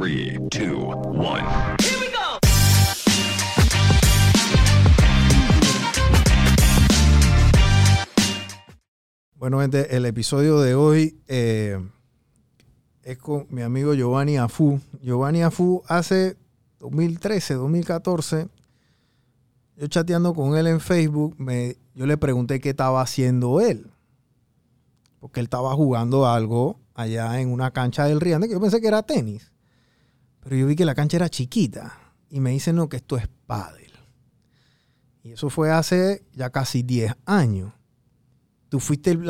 3, 2, 1. Bueno, gente, el episodio de hoy eh, es con mi amigo Giovanni Afu. Giovanni Afu hace 2013, 2014, yo chateando con él en Facebook, me, yo le pregunté qué estaba haciendo él. Porque él estaba jugando algo allá en una cancha del Riande, que yo pensé que era tenis. Pero yo vi que la cancha era chiquita. Y me dicen, no, que esto es pádel. Y eso fue hace ya casi 10 años tú fuiste el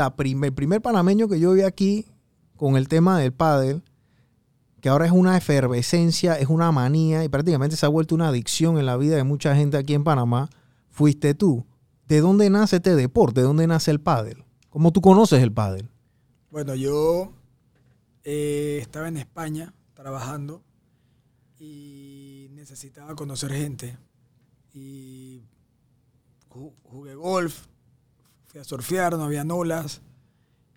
primer panameño que yo vi aquí con el tema del pádel, que ahora es una efervescencia, es una manía y prácticamente se ha vuelto una adicción en la vida de mucha gente aquí en Panamá, fuiste tú. ¿De dónde nace este deporte? ¿De dónde nace el pádel? ¿Cómo tú conoces el pádel? Bueno, yo eh, estaba en España trabajando y necesitaba conocer gente. Y ju- jugué golf, fui a surfear, no había olas.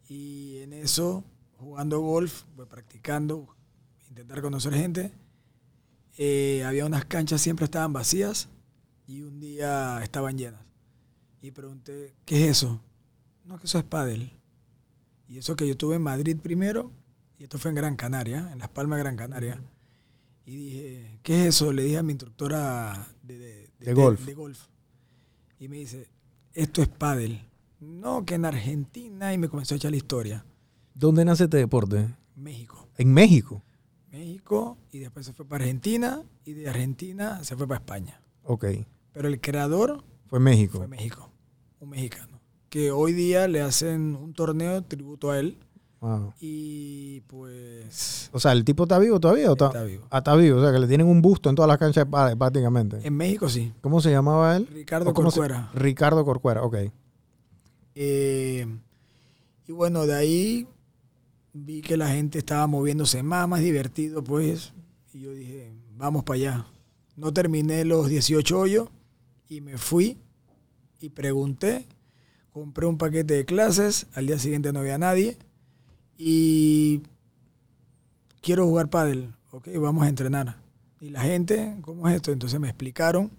Y en eso, jugando golf, pues, practicando, intentar conocer gente, eh, había unas canchas, siempre estaban vacías y un día estaban llenas. Y pregunté, ¿qué es eso? No, que eso es pádel. Y eso que yo estuve en Madrid primero, y esto fue en Gran Canaria, en Las Palmas Gran Canaria. Y dije, ¿qué es eso? Le dije a mi instructora de, de- De golf. de golf. Y me dice, esto es pádel. No, que en Argentina, y me comenzó a echar la historia. ¿Dónde nace este deporte? México. En México. México, y después se fue para Argentina, y de Argentina se fue para España. Ok. Pero el creador Fue México. fue México, un mexicano. Que hoy día le hacen un torneo tributo a él. Wow. Y pues O sea, ¿el tipo está vivo todavía? O está, está vivo. Ah, está vivo. O sea, que le tienen un busto en todas las canchas de prácticamente. En México sí. ¿Cómo se llamaba él? Ricardo ¿O cómo se- Corcuera. Ricardo Corcuera, ok. Eh, y bueno, de ahí vi que la gente estaba moviéndose más, más divertido, pues. Y yo dije, vamos para allá. No terminé los 18 hoyos y me fui y pregunté. Compré un paquete de clases. Al día siguiente no había nadie. Y quiero jugar pádel. Ok, vamos a entrenar. Y la gente, ¿cómo es esto? Entonces me explicaron.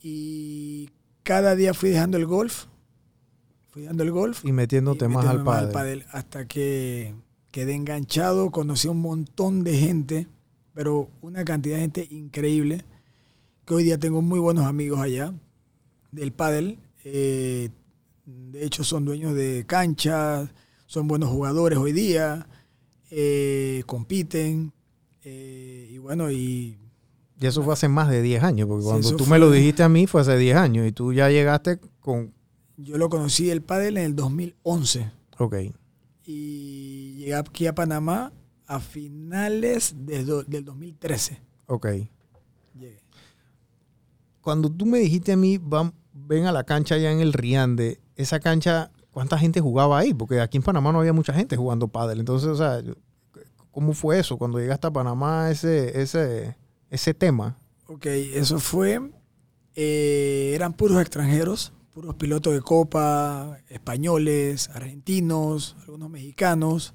Y cada día fui dejando el golf. Fui dejando el golf. Y metiéndote y más al pádel. hasta que quedé enganchado, conocí a un montón de gente, pero una cantidad de gente increíble, que hoy día tengo muy buenos amigos allá del pádel. Eh, de hecho, son dueños de canchas, son buenos jugadores hoy día, eh, compiten. eh, y bueno, y Y eso fue hace más de 10 años, porque cuando tú me lo dijiste a mí fue hace 10 años y tú ya llegaste con... yo lo conocí el pádel en el 2011. Ok, y llegué aquí a Panamá a finales de do- del 2013. ok. Llegué. Cuando tú me dijiste a mí, "Vam- ven a la cancha allá en el Riande, esa cancha, ¿cuánta gente jugaba ahí? Porque aquí en Panamá no había mucha gente jugando pádel. Entonces, o sea, ¿cómo fue eso? Cuando llegaste a Panamá, ese, ese, ese tema. Ok, eso fue. eh, eran puros extranjeros, puros pilotos de copa, españoles, argentinos, algunos mexicanos.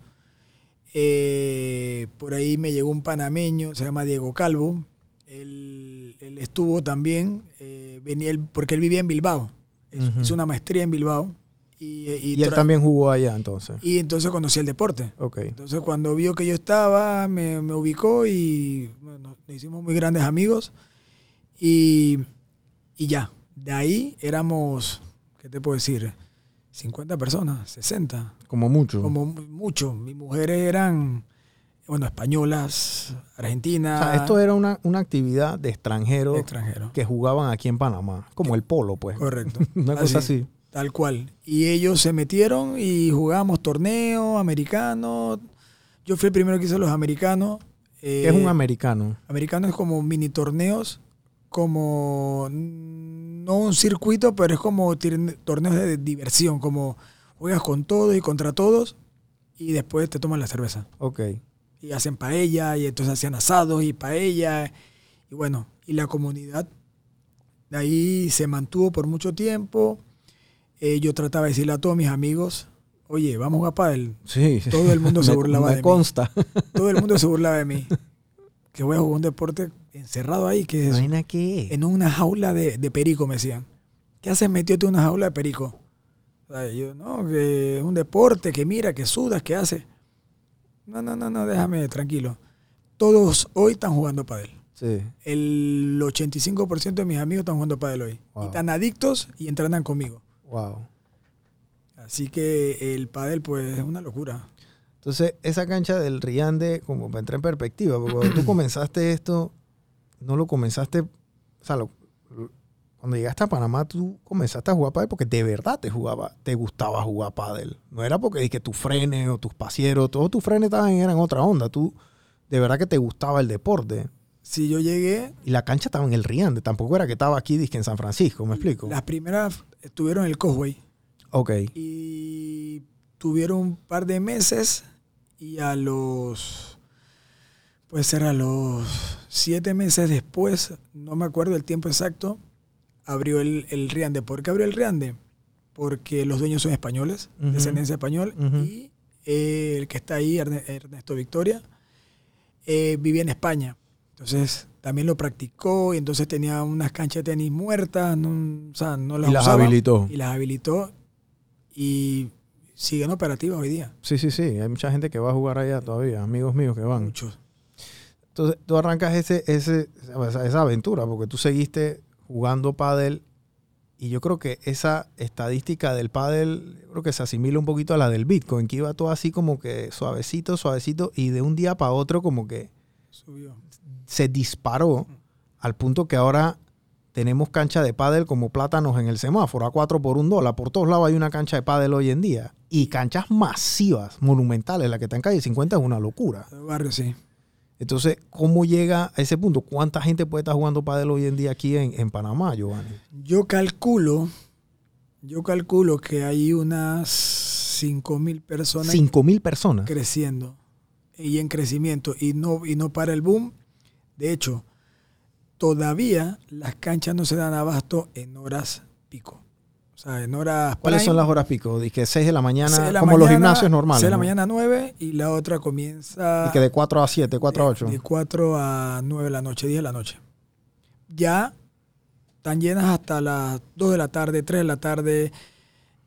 Eh, por ahí me llegó un panameño, se llama Diego Calvo. Él, él estuvo también, eh, venía él- porque él vivía en Bilbao. Ujú. Hizo una maestría en Bilbao. Y, y Y él también jugó allá entonces. y entonces conocí el deporte. Ok, Entonces cuando vio que yo estaba, me, me ubicó y bueno, nos hicimos muy grandes amigos. Y, y ya, de ahí éramos, ¿qué te puedo decir? 50 personas, 60, como mucho. como mu- mucho. Mis mujeres eran, bueno, españolas, O argentinas, sea, esto era una, una actividad de extranjeros extranjeros. que jugaban aquí en Panamá, como el polo, pues. Correcto. Una cosa así. Tal cual. Y ellos se metieron y jugábamos torneos americanos. Yo fui el primero que hice los americanos. ¿Qué es un Eh, americano? Americanos es como mini torneos, como no un circuito, pero es como torneos de diversión, como juegas con todos y contra todos y después te toman la cerveza. Ok. Y hacen paella y entonces hacían asados y paella y bueno, y la comunidad de ahí se mantuvo por mucho tiempo. Eh, yo trataba de decirle a todos mis amigos, oye, vamos a jugar pádel. Sí. sí. Todo el mundo se burlaba me de mí. consta. Todo el mundo se burlaba de mí. que voy a jugar un deporte encerrado ahí, que es ¿Vaina qué? en una jaula de, de perico, me decían. ¿Qué haces metiéndote en una jaula de perico? O sea, yo, no, que es un deporte, que mira, que sudas, que hace. No, no, no, no, déjame tranquilo. Todos hoy están jugando pádel. Sí. El 85% de mis amigos están jugando pádel hoy. Wow. Y están adictos y entrenan conmigo. Wow. Así que el pádel, pues, es una locura. Entonces, esa cancha del Riande, como para entrar en perspectiva, porque cuando tú comenzaste esto, no lo comenzaste, o sea, lo- lo- cuando llegaste a Panamá, tú comenzaste a jugar pádel porque de verdad te jugaba, te gustaba jugar pádel. No era porque que tus frenes o tus pasieros, todos tus frenes estaban eran otra onda. Tú, de verdad que te gustaba el deporte. Si yo llegué, Y la cancha estaba en el Riande, tampoco era que estaba aquí, dizque en San Francisco, ¿me explico? las primeras estuvieron en el Causeway. Ok. y tuvieron un par de meses y a los puede ser a los siete meses después no me acuerdo el tiempo exacto abrió el, el Riande ¿por qué abrió el Riande? porque los dueños son españoles descendencia español Ujú. y eh, el que está ahí Erne- Ernesto Victoria eh, vivía en España entonces también lo practicó y entonces tenía unas canchas de tenis muertas no, o sea, no las Y las usaba habilitó. y las habilitó y siguen operativas hoy día. Sí, sí, sí. Hay mucha gente que va a jugar allá todavía, amigos míos que van. Muchos. Entonces, tú arrancas ese, ese, esa, aventura porque tú seguiste jugando pádel y yo creo que esa estadística del pádel yo creo que se asimila un poquito a la del Bitcoin, que iba todo así como que suavecito, suavecito y de un día para otro como que Subió. se disparó al punto que ahora tenemos cancha de pádel como plátanos en el semáforo a 4 por un dólar. Por todos lados hay una cancha de pádel hoy en día. Y canchas masivas, monumentales. La que está en calle 50 es una locura. El barrio, sí. Entonces, ¿cómo llega a ese punto? ¿Cuánta gente puede estar jugando pádel hoy en día aquí en, en Panamá, Giovanni? Yo calculo, yo calculo que hay unas 5 mil personas 5 mil personas. creciendo y en crecimiento y no, y no para el boom. De hecho, todavía las canchas no se dan abasto en horas pico. O sea, en horas ¿Cuáles prime, son las horas pico? Dice 6 de la mañana, de la como los mañana, gimnasios normales. seis de la ¿no? mañana a 9 y la otra comienza Y que de 4 a 7, 4 a 8. De 4 a 9 de la noche, 10 de la noche. Ya están llenas hasta las 2 de la tarde, 3 de la tarde.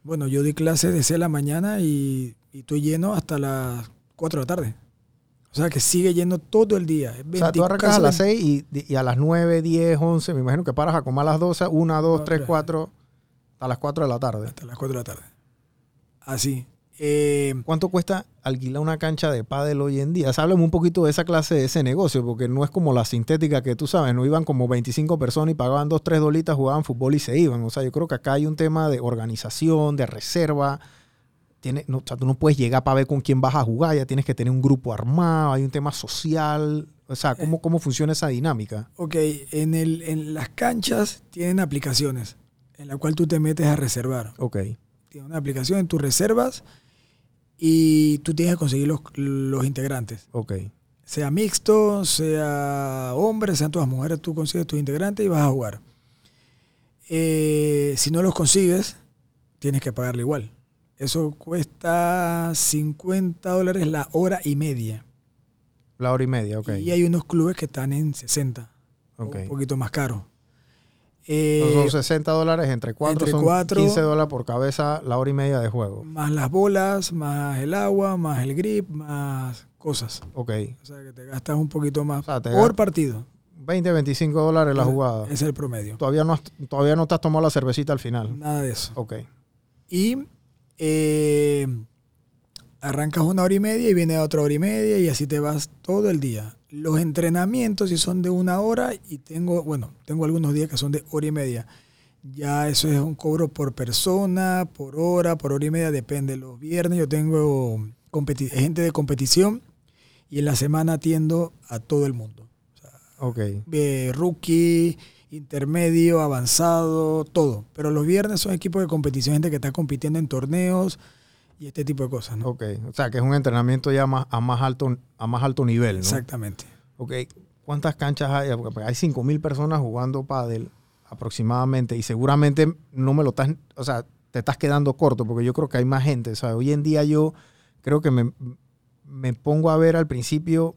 Bueno, yo di clases de 6 de la mañana y, y estoy lleno hasta las 4 de la tarde. O sea que sigue lleno todo el día. Es O sea, tú 20 arrancas a las 20 6 y, y a las 9, 10, 11, me imagino que paras a comer a las 12, 1, 2, 3, Otra. 4, a las 4 de la tarde. Hasta las 4 de la tarde. Así. Eh, ¿Cuánto cuesta alquilar una cancha de pádel hoy en día? Háblame un poquito de esa clase, de ese negocio, porque no es como la sintética que tú sabes, no iban como 25 personas y pagaban 2, 3 dolitas, jugaban fútbol y se iban. O sea, yo creo que acá hay un tema de organización, de reserva. Tiene, no, o sea, tú no puedes llegar para ver con quién vas a jugar, ya tienes que tener un grupo armado, hay un tema social. O sea, ¿cómo, cómo funciona esa dinámica? ok, en, el, en las canchas tienen aplicaciones en la cual tú te metes a reservar. Ok, Tiene una aplicación en tus reservas y tú tienes que conseguir los, los integrantes. ok. Sea mixto, sea hombre, sean todas mujeres, tú consigues tus integrantes y vas a jugar. Eh, si no los consigues, tienes que pagarle igual. Eso cuesta 50 dólares la hora y media. La hora y media, ok. Y hay unos clubes que están en 60, o Ok. un poquito más caro. Son- Eh, son 60 dólares entre 4, entre son cuatro. 15 dólares por cabeza la hora y media de juego. más las bolas, más el agua, más el grip, más cosas. Ok. O sea que te gastas un poquito más O sea, te por partido. 20, 25 dólares la jugada. Ese es el promedio. Todavía no, todavía no te has tomado la cervecita al final. Nada de eso. Ok. Y eh, arrancas una hora y media y viene otra hora y media y así te vas todo el día. Los entrenamientos si son de una hora y tengo, bueno, tengo algunos días que son de hora y media. Ya eso es un cobro por persona, por hora, por hora y media, depende. Los viernes yo tengo gente de competición y en la semana atiendo a todo el mundo. Ok. Eh, rookie, intermedio, avanzado, todo. Pero los viernes son equipos de competición, gente que está compitiendo en torneos y este tipo de cosas, ¿no? Ok. O sea, que es un entrenamiento ya más, a, más alto, a más alto nivel, ¿no? Exactamente. Ok. ¿Cuántas canchas hay? Porque hay 5.000 personas jugando pádel aproximadamente y seguramente no me lo estás... O sea, te estás quedando corto porque yo creo que hay más gente. O sea, hoy en día yo creo que me, me pongo a ver al principio,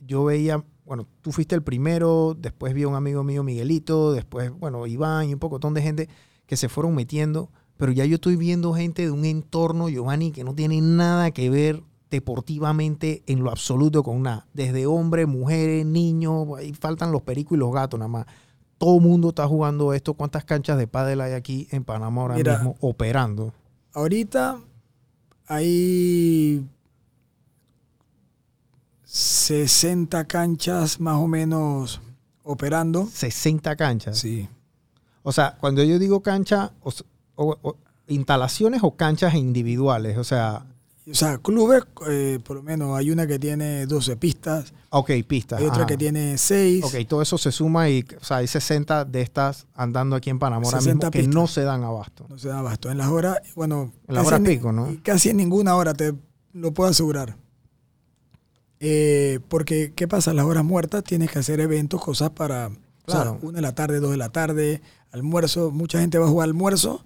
yo veía bueno, tú fuiste el primero, después vi a un amigo mío, Miguelito, después, bueno, Iván y un pocotón de gente que se fueron metiendo, pero ya yo estoy viendo gente de un entorno, Giovanni, que no tiene nada que ver deportivamente en lo absoluto con nada. Desde hombres, mujeres, niños, ahí faltan los pericos y los gatos nada más. Todo el mundo está jugando esto. ¿Cuántas canchas de pádel hay aquí en Panamá ahora Mira. mismo operando? Ahorita hay 60 canchas más o menos operando. 60 canchas. Sí. O sea, cuando yo digo cancha, o s- o- o- instalaciones o canchas individuales. O sea, O sea, clubes, eh, por lo menos hay una que tiene 12 pistas, ok, pistas. hay otra ajá. que tiene 6. Ok, todo eso se suma y o sea, hay 60 de estas andando aquí en Panamá ahora 60 mismo que pistas. no se dan abasto. No se da abasto. En las horas, bueno. En las horas pico, ¿no? Casi en ninguna hora, te lo puedo asegurar. Eh, porque, ¿qué pasa? Las horas muertas tienes que hacer eventos, cosas para. O sea, Claro. una de la tarde, dos de la tarde, almuerzo. Mucha gente va a jugar almuerzo,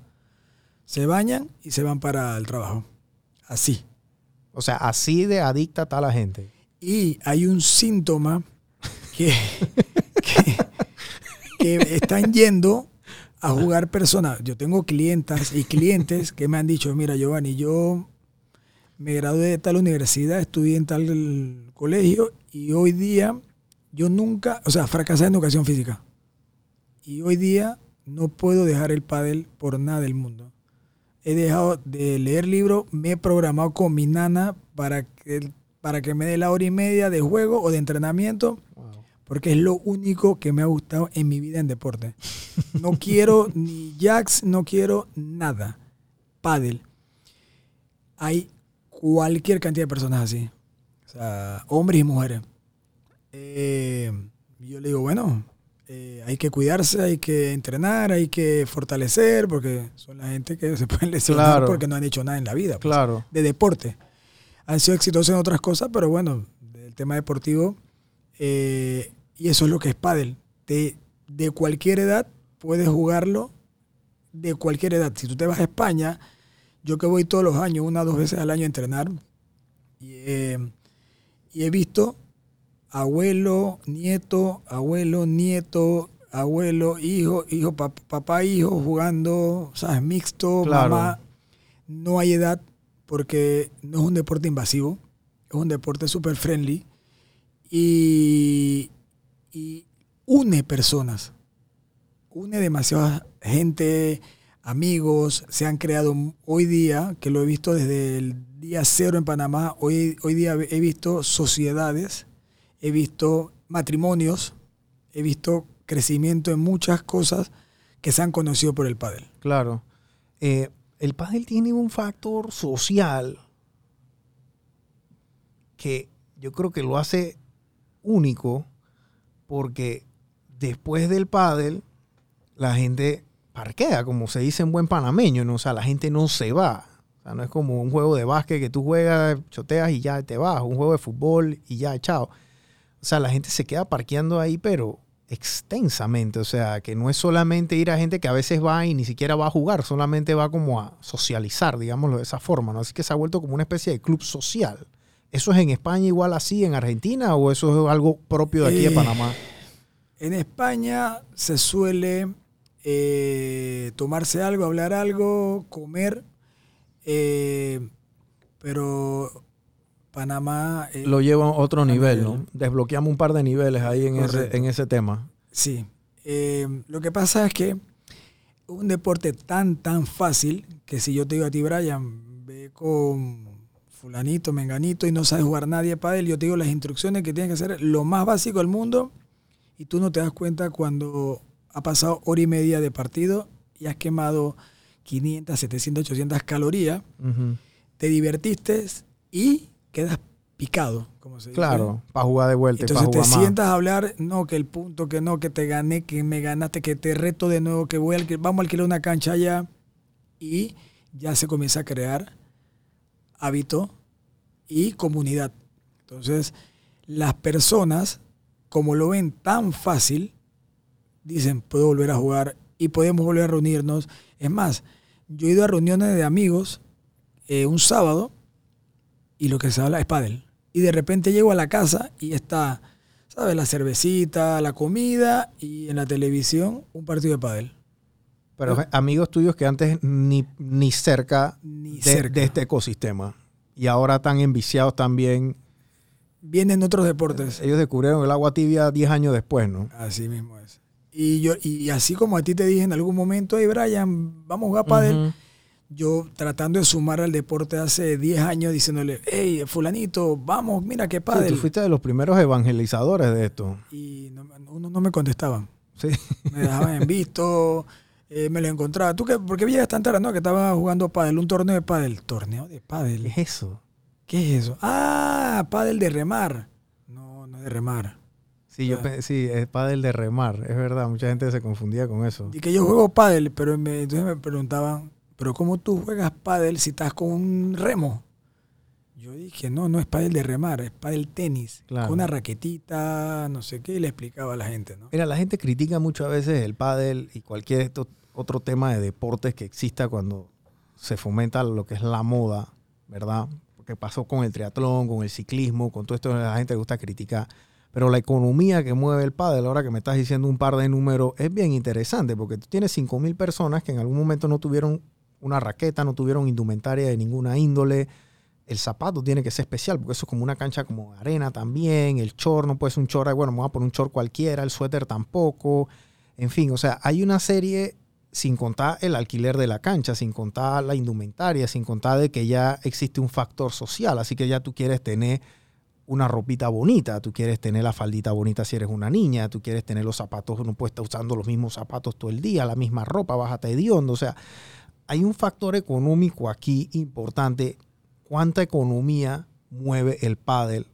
se bañan y se van para el trabajo. Así. O sea, así de adicta está la gente. Y hay un síntoma que, que, que están yendo a jugar personas. Yo tengo clientas y clientes que me han dicho, mira Giovanni, yo me gradué de tal universidad, estudié en tal colegio y hoy día yo nunca, o sea, fracasé en educación física. Y hoy día no puedo dejar el pádel por nada del mundo. He dejado de leer libros, me he programado con mi nana para que, para que me dé la hora y media de juego o de entrenamiento, porque es lo único que me ha gustado en mi vida en deporte. No quiero ni jacks, no quiero nada. Pádel. Hay cualquier cantidad de personas así. O sea, hombres y mujeres. Eh, yo le digo, bueno, eh, hay que cuidarse, hay que entrenar, hay que fortalecer, porque son la gente que se pueden lesionar Claro. porque no han hecho nada en la vida. pues, Claro. de deporte. Han sido exitosos en otras cosas, pero bueno, del tema deportivo, eh, y eso es lo que es pádel. De, de cualquier edad puedes jugarlo, de cualquier edad. Si tú te vas a España, yo que voy todos los años, una o dos veces al año a entrenar, y, eh, y he visto abuelo, nieto, abuelo, nieto, abuelo, hijo, hijo, pap- papá, hijo, jugando, ¿sabes? Mixto, Claro. mamá. No hay edad porque no es un deporte invasivo, es un deporte super friendly y, y une personas, une demasiada gente, amigos, se han creado hoy día, que lo he visto desde el día cero en Panamá, hoy, hoy día he visto sociedades, he visto matrimonios, he visto crecimiento en muchas cosas que se han conocido por el pádel. Claro. Eh, el pádel tiene un factor social que yo creo que lo hace único porque después del pádel la gente parquea, como se dice en buen panameño, ¿no? O sea, la gente no se va. O sea, no es como un juego de básquet que tú juegas, choteas y ya te vas, un juego de fútbol y ya, chao. O sea, la gente se queda parqueando ahí, pero extensamente. O sea, que no es solamente ir a gente que a veces va y ni siquiera va a jugar, solamente va como a socializar, digámoslo de esa forma, ¿no? Así que se ha vuelto como una especie de club social. ¿Eso es en España igual así, en Argentina, o eso es algo propio de aquí de Eh, Panamá? En España se suele eh, tomarse algo, hablar algo, comer, eh, pero Panamá... eh, Lo lleva a otro nivel, nivel. ¿no? Desbloqueamos un par de niveles ahí en, ese, en ese tema. Sí. Lo que pasa es que un deporte tan, tan fácil que si yo te digo a ti, Brian, ve con fulanito, menganito y no sabes jugar nadie para él, yo te digo las instrucciones que tienes que hacer, lo más básico del mundo, y tú no te das cuenta cuando ha pasado hora y media de partido y has quemado 500, 700, 800 calorías, te divertiste y quedas picado, como se dice. Claro, para jugar de vuelta, Entonces te sientas a hablar, no, que el punto, que no, que te gané, que me ganaste, que te reto de nuevo, que voy a vamos a alquilar una cancha allá. Y ya se comienza a crear hábito y comunidad. Entonces, las personas, como lo ven tan fácil, dicen, puedo volver a jugar y podemos volver a reunirnos. Es más, yo he ido a reuniones de amigos eh, un sábado y lo que se habla es pádel. Y de repente llego a la casa y está ¿sabes? La cervecita, la comida y en la televisión un partido de pádel. Pero amigos tuyos que antes ni, ni cerca, Ni de, cerca. de este ecosistema. Y ahora están enviciados también. Vienen otros deportes. Ellos descubrieron el agua tibia 10 años después, ¿no? Así mismo es. Y yo y así como a ti te dije en algún momento, hey Brian, vamos a jugar pádel. Ujú. Yo tratando de sumar al deporte hace 10 años diciéndole, hey, fulanito, vamos, mira qué Sí, pádel. tú fuiste de los primeros evangelizadores de esto. y no, uno no me contestaban. Sí. Me dejaban en visto, eh, me lo encontraba. ¿Tú qué, por qué llegas tan tarde? No, que estaba jugando pádel, un torneo de pádel. ¿Torneo de ¿Qué pádel? es eso? ¿Qué es eso? Ah, pádel de remar. No, no es de remar. Sí, yo Ah. sí, es pádel de remar, es verdad, mucha gente se confundía con eso. Y que yo juego pádel, pero me, entonces me preguntaban, ¿pero cómo tú juegas pádel si estás con un remo? Yo dije, no, no es pádel de remar, es pádel tenis. Claro. Con una raquetita, no sé qué, y le explicaba a la gente, ¿no? Mira, la gente critica mucho a veces el pádel y cualquier esto- otro tema de deportes que exista cuando se fomenta lo que es la moda, ¿verdad? Porque pasó con el triatlón, con el ciclismo, con todo esto, la gente le gusta criticar. Pero la economía que mueve el pádel, ahora que me estás diciendo un par de números, es bien interesante porque tú tienes 5.000 personas que en algún momento no tuvieron una raqueta, no tuvieron indumentaria de ninguna índole. El zapato tiene que ser especial porque eso es como una cancha como arena también. El short no puede ser un short, bueno, voy a poner un short cualquiera, el suéter tampoco. En fin, o sea, hay una serie sin contar el alquiler de la cancha, sin contar la indumentaria, sin contar de que ya existe un factor social. Así que ya tú quieres tener una ropita bonita, tú quieres tener la faldita bonita si eres una niña, tú quieres tener los zapatos, no puedes estar usando los mismos zapatos todo el día, la misma ropa, bájate hediondo. O sea, hay un factor económico aquí importante. ¿Cuánta economía mueve el pádel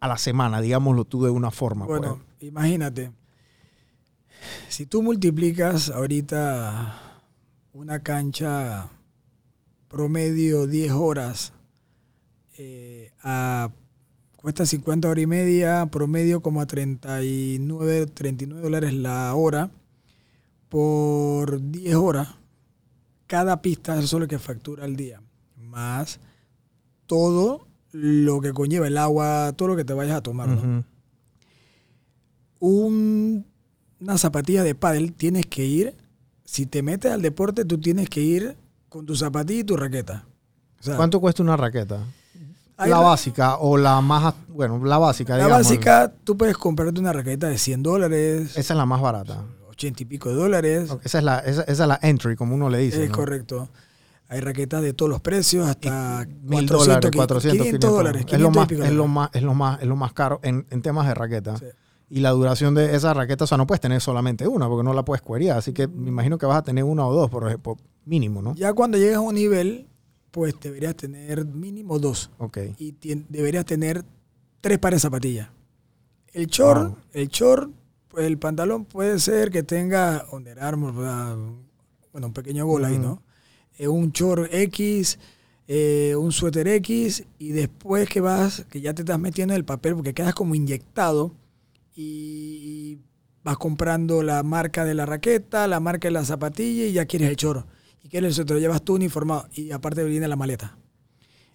a la semana? Digámoslo tú de una forma. pues. Bueno, imagínate, si tú multiplicas ahorita una cancha promedio 10 horas eh, a cuesta 50 horas y media, promedio como a 39, 39 dólares la hora por 10 horas. Cada pista, eso es lo que factura al día, más todo lo que conlleva el agua, todo lo que te vayas a tomar. ¿no? Un- una zapatilla de pádel tienes que ir, si te metes al deporte, tú tienes que ir con tu zapatilla y tu raqueta. O sea, ¿Cuánto cuesta una raqueta? La básica o la más, bueno, la básica, La digamos. básica, tú puedes comprarte una raqueta de 100 dólares, Esa es la más barata. 80 y pico de dólares. Esa es la, esa, esa es la entry, como uno le dice. es ¿no? correcto. Hay raquetas de todos los precios, hasta Mil 400, dólares, 400, 500 dólares. Es lo 500 más, es lo más, es lo más, es lo más caro en, en temas de raqueta. Sí. Y la duración de esa raqueta, o sea, no puedes tener solamente una, porque no la puedes cuerear. Así que me imagino que vas a tener una o dos, por ejemplo, mínimo, ¿no? Ya cuando llegas a un nivel, pues deberías tener mínimo dos. Y deberías tener tres pares de zapatillas. El short, Wow. el short, pues el pantalón puede ser que tenga Under bueno, un pequeño gol ahí. ¿no? Eh, un short X, eh, un suéter X, y después que vas, que ya te estás metiendo en el papel porque quedas como inyectado y vas comprando la marca de la raqueta, la marca de la zapatilla y ya quieres el short. Y quieres el suéter, lo llevas tú uniformado y aparte viene la maleta.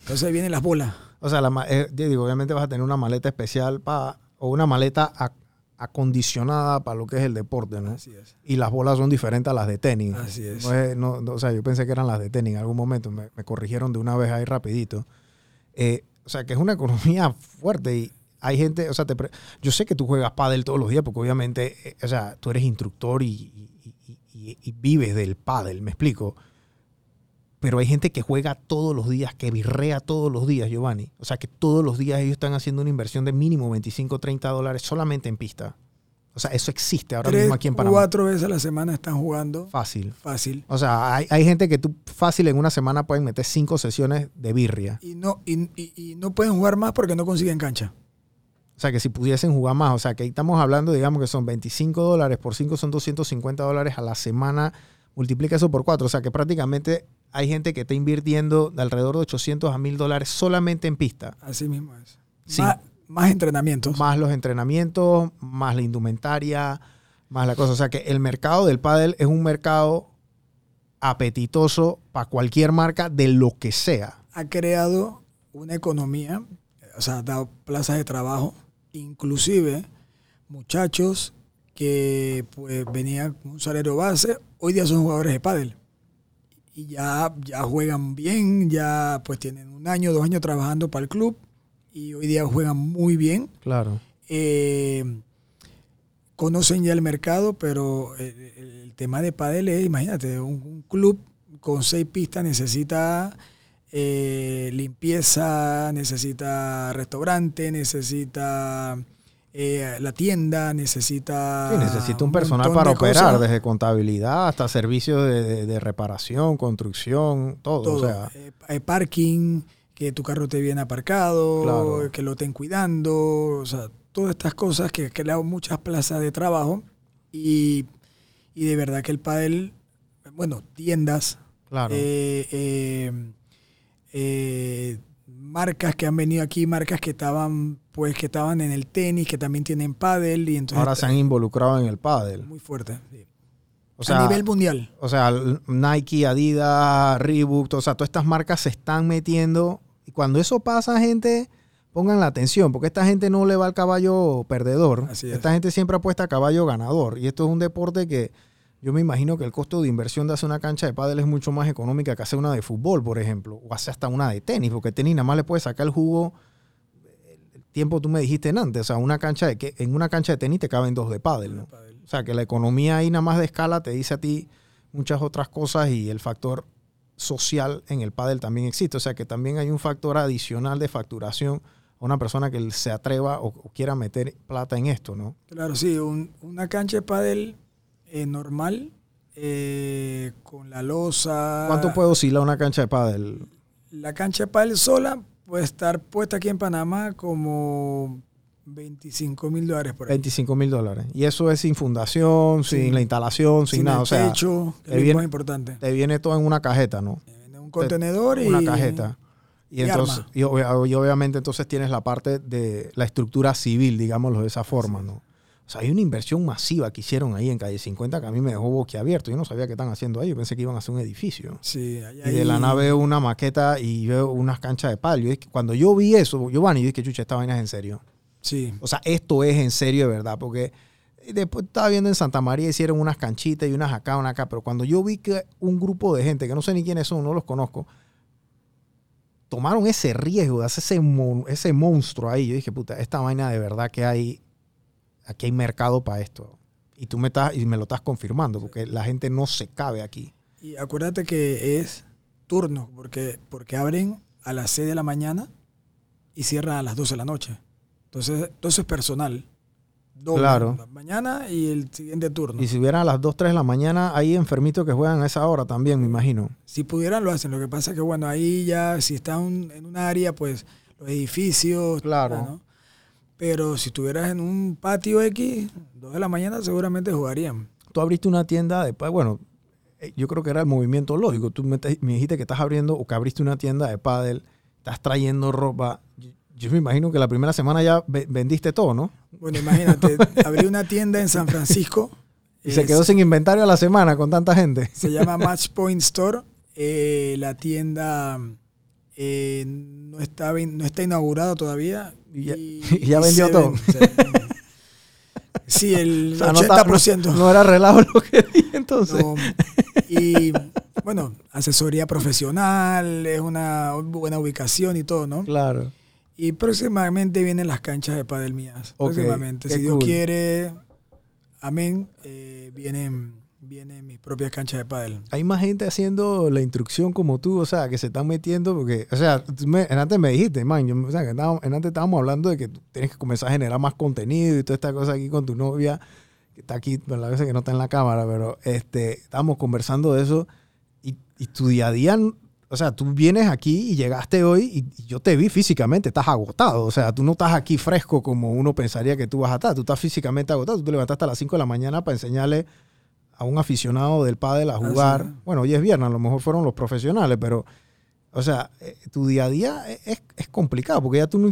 Entonces vienen las bolas. O sea, la eh, digo, obviamente vas a tener una maleta especial para, o una maleta ac- acondicionada para lo que es el deporte, ¿no? Así es. Y las bolas son diferentes a las de tenis. Así es. No es- no- no, o sea, yo pensé que eran las de tenis en algún momento. Me, me corrigieron de una vez ahí rapidito. Eh, o sea, que es una economía fuerte y hay gente, o sea, te yo sé que tú juegas pádel todos los días porque obviamente, eh, o sea, tú eres instructor y, y- y- vives del pádel, me explico. Pero hay gente que juega todos los días, que birrea todos los días, Giovanni. O sea, que todos los días ellos están haciendo una inversión de mínimo 25, 30 dólares solamente en pista. O sea, eso existe ahora Tres, mismo aquí en Panamá. cuatro veces a la semana están jugando. Fácil. Fácil. O sea, hay, hay gente que tú fácil en una semana pueden meter cinco sesiones de birria. Y no, y, y- y no pueden jugar más porque no consiguen cancha. O sea, que si pudiesen jugar más, o sea, que ahí estamos hablando, digamos que son 25 dólares, por 5 son 250 dólares a la semana, multiplica eso por 4, o sea, que prácticamente hay gente que está invirtiendo de alrededor de 800 a 1000 dólares solamente en pista, Así mismo es. Sí. Más, más entrenamientos. más los entrenamientos, más la indumentaria, más la cosa. O sea, que el mercado del pádel es un mercado apetitoso para cualquier marca de lo que sea. Ha creado una economía, o sea, ha dado plazas de trabajo inclusive muchachos que pues venían con un salario base, hoy día son jugadores de pádel. Y ya, ya juegan bien, ya pues tienen un año, dos años trabajando para el club y hoy día juegan muy bien. Claro. Eh, conocen ya el mercado, pero el, el tema de pádel es, imagínate, un, un club con seis pistas necesita eh, limpieza, necesita restaurante, necesita eh, la tienda, necesita... Sí, necesita un personal para de operar, cosas. desde contabilidad hasta servicios de, de- de reparación, construcción, todo. todo. O sea, Eh, hay parking, que tu carro te viene aparcado, Claro. que lo estén cuidando, o sea, todas estas cosas que creado muchas plazas de trabajo y, y de verdad que el pádel, bueno, tiendas, claro. eh, eh, marcas que han venido aquí, marcas que estaban, pues, que estaban en el tenis, que también tienen pádel y entonces Ahora se han involucrado en el pádel. muy fuerte. sí. O sea, a nivel mundial. o sea, Nike, Adidas, Reebok, o sea, todas estas marcas se están metiendo. Y cuando eso pasa, gente, pongan la atención, porque esta gente no le va al caballo perdedor. Así es. Esta gente siempre apuesta a caballo ganador. Y esto es un deporte que yo me imagino que el costo de inversión de hacer una cancha de pádel es mucho más económica que hacer una de fútbol, por ejemplo, o hacer hasta una de tenis, porque tenis nada más le puedes sacar el jugo el tiempo tú me dijiste en antes, o sea, una cancha de que en una cancha de tenis te caben dos de pádel, ¿no? O sea, que la economía ahí nada más de escala te dice a ti muchas otras cosas y el factor social en el pádel también existe. O sea, que también hay un factor adicional de facturación a una persona que se atreva o, o quiera meter plata en esto, ¿no? Claro, sí, un- una cancha de pádel eh, normal, eh, con la losa. ¿Cuánto puede oscilar una cancha de pádel? La cancha de pádel sola puede estar puesta aquí en Panamá como 25 mil dólares por ahí. 25 mil dólares. Y eso es sin fundación, sin la instalación, sin, nada. el O sea, techo, que te es viene- más importante. te viene todo en una cajeta, ¿no? En un contenedor y una cajeta. Y, y entonces, arma. y, obvia- y obviamente entonces tienes la parte de la estructura civil, digámoslo de esa forma, ¿no? O sea, hay una inversión masiva que hicieron ahí en calle 50 que a mí me dejó boquiabierto. Yo no sabía qué están haciendo ahí. Yo pensé que iban a hacer un edificio. Sí, ahí- Y de la nada veo una maqueta y veo unas canchas de palo. Y es que cuando yo vi eso, Giovanni, yo dije, chucha, esta vaina es en serio. Sí, O sea, esto es en serio de verdad, porque después estaba viendo en Santa María, hicieron unas canchitas y unas acá, unas acá, pero cuando yo vi que un grupo de gente, que no sé ni quiénes son, no los conozco, tomaron ese riesgo de hacer ese, mon- ese monstruo ahí, yo dije, puta, esta vaina de verdad que hay, aquí hay mercado para esto. Y tú me, estás, y me lo estás confirmando, porque la gente no se cabe aquí. y acuérdate que es turno, porque, porque abren a las 6 de la mañana y cierran a las 12 de la noche. Entonces, entonces es personal. Doble, Claro. la mañana y el siguiente turno. Y si hubieran a las 2, 3 de la mañana, hay enfermitos que juegan a esa hora también, me imagino. Si pudieran, lo hacen. Lo que pasa es que, bueno, ahí ya, si están en un área, pues los edificios. Claro. ¿no? Pero si estuvieras en un patio X, 2 de la mañana seguramente jugarían. tú abriste una tienda de pa- bueno, eh, yo creo que era el movimiento lógico. Tú me, te- me dijiste que estás abriendo o que abriste una tienda de pádel, estás trayendo ropa. Yo, yo me imagino que la primera semana ya ve- vendiste todo, ¿no? Bueno, imagínate, abrí una tienda en San Francisco. Y se quedó sin inventario a la semana con tanta gente. Se llama Match Point Store. Eh, la tienda eh, no, está, no está inaugurada todavía. Y ya- y ya vendió todo. ven- se- sí, el O sea, no, ta- 80%. no- no era relajo lo que dije entonces. No, y bueno, asesoría profesional, es una buena ubicación y todo, ¿no? Claro. Y próximamente vienen las canchas de pádel mías. Ok, próximamente. Si Dios cool. quiere, amén, eh, vienen, vienen mis propias canchas de pádel. Hay más gente haciendo la instrucción como tú, o sea, que se están metiendo, porque, o sea, me- en antes me dijiste, man, yo- o sea, que estábamos- en antes estábamos hablando de que tú tienes que comenzar a generar más contenido y toda esta cosa aquí con tu novia, que está aquí, bueno, a veces que no está en la cámara, pero este, estábamos conversando de eso y, y tu día a día, o sea, tú vienes aquí y llegaste hoy y yo te vi físicamente, estás agotado, o sea, tú no estás aquí fresco como uno pensaría que tú vas a estar, tú estás físicamente agotado, tú te levantaste a las 5 de la mañana para enseñarle a un aficionado del pádel a jugar. Así es. Bueno, hoy es viernes, a lo mejor fueron los profesionales, pero, o sea, eh, tu día a día es, es complicado porque ya tú no,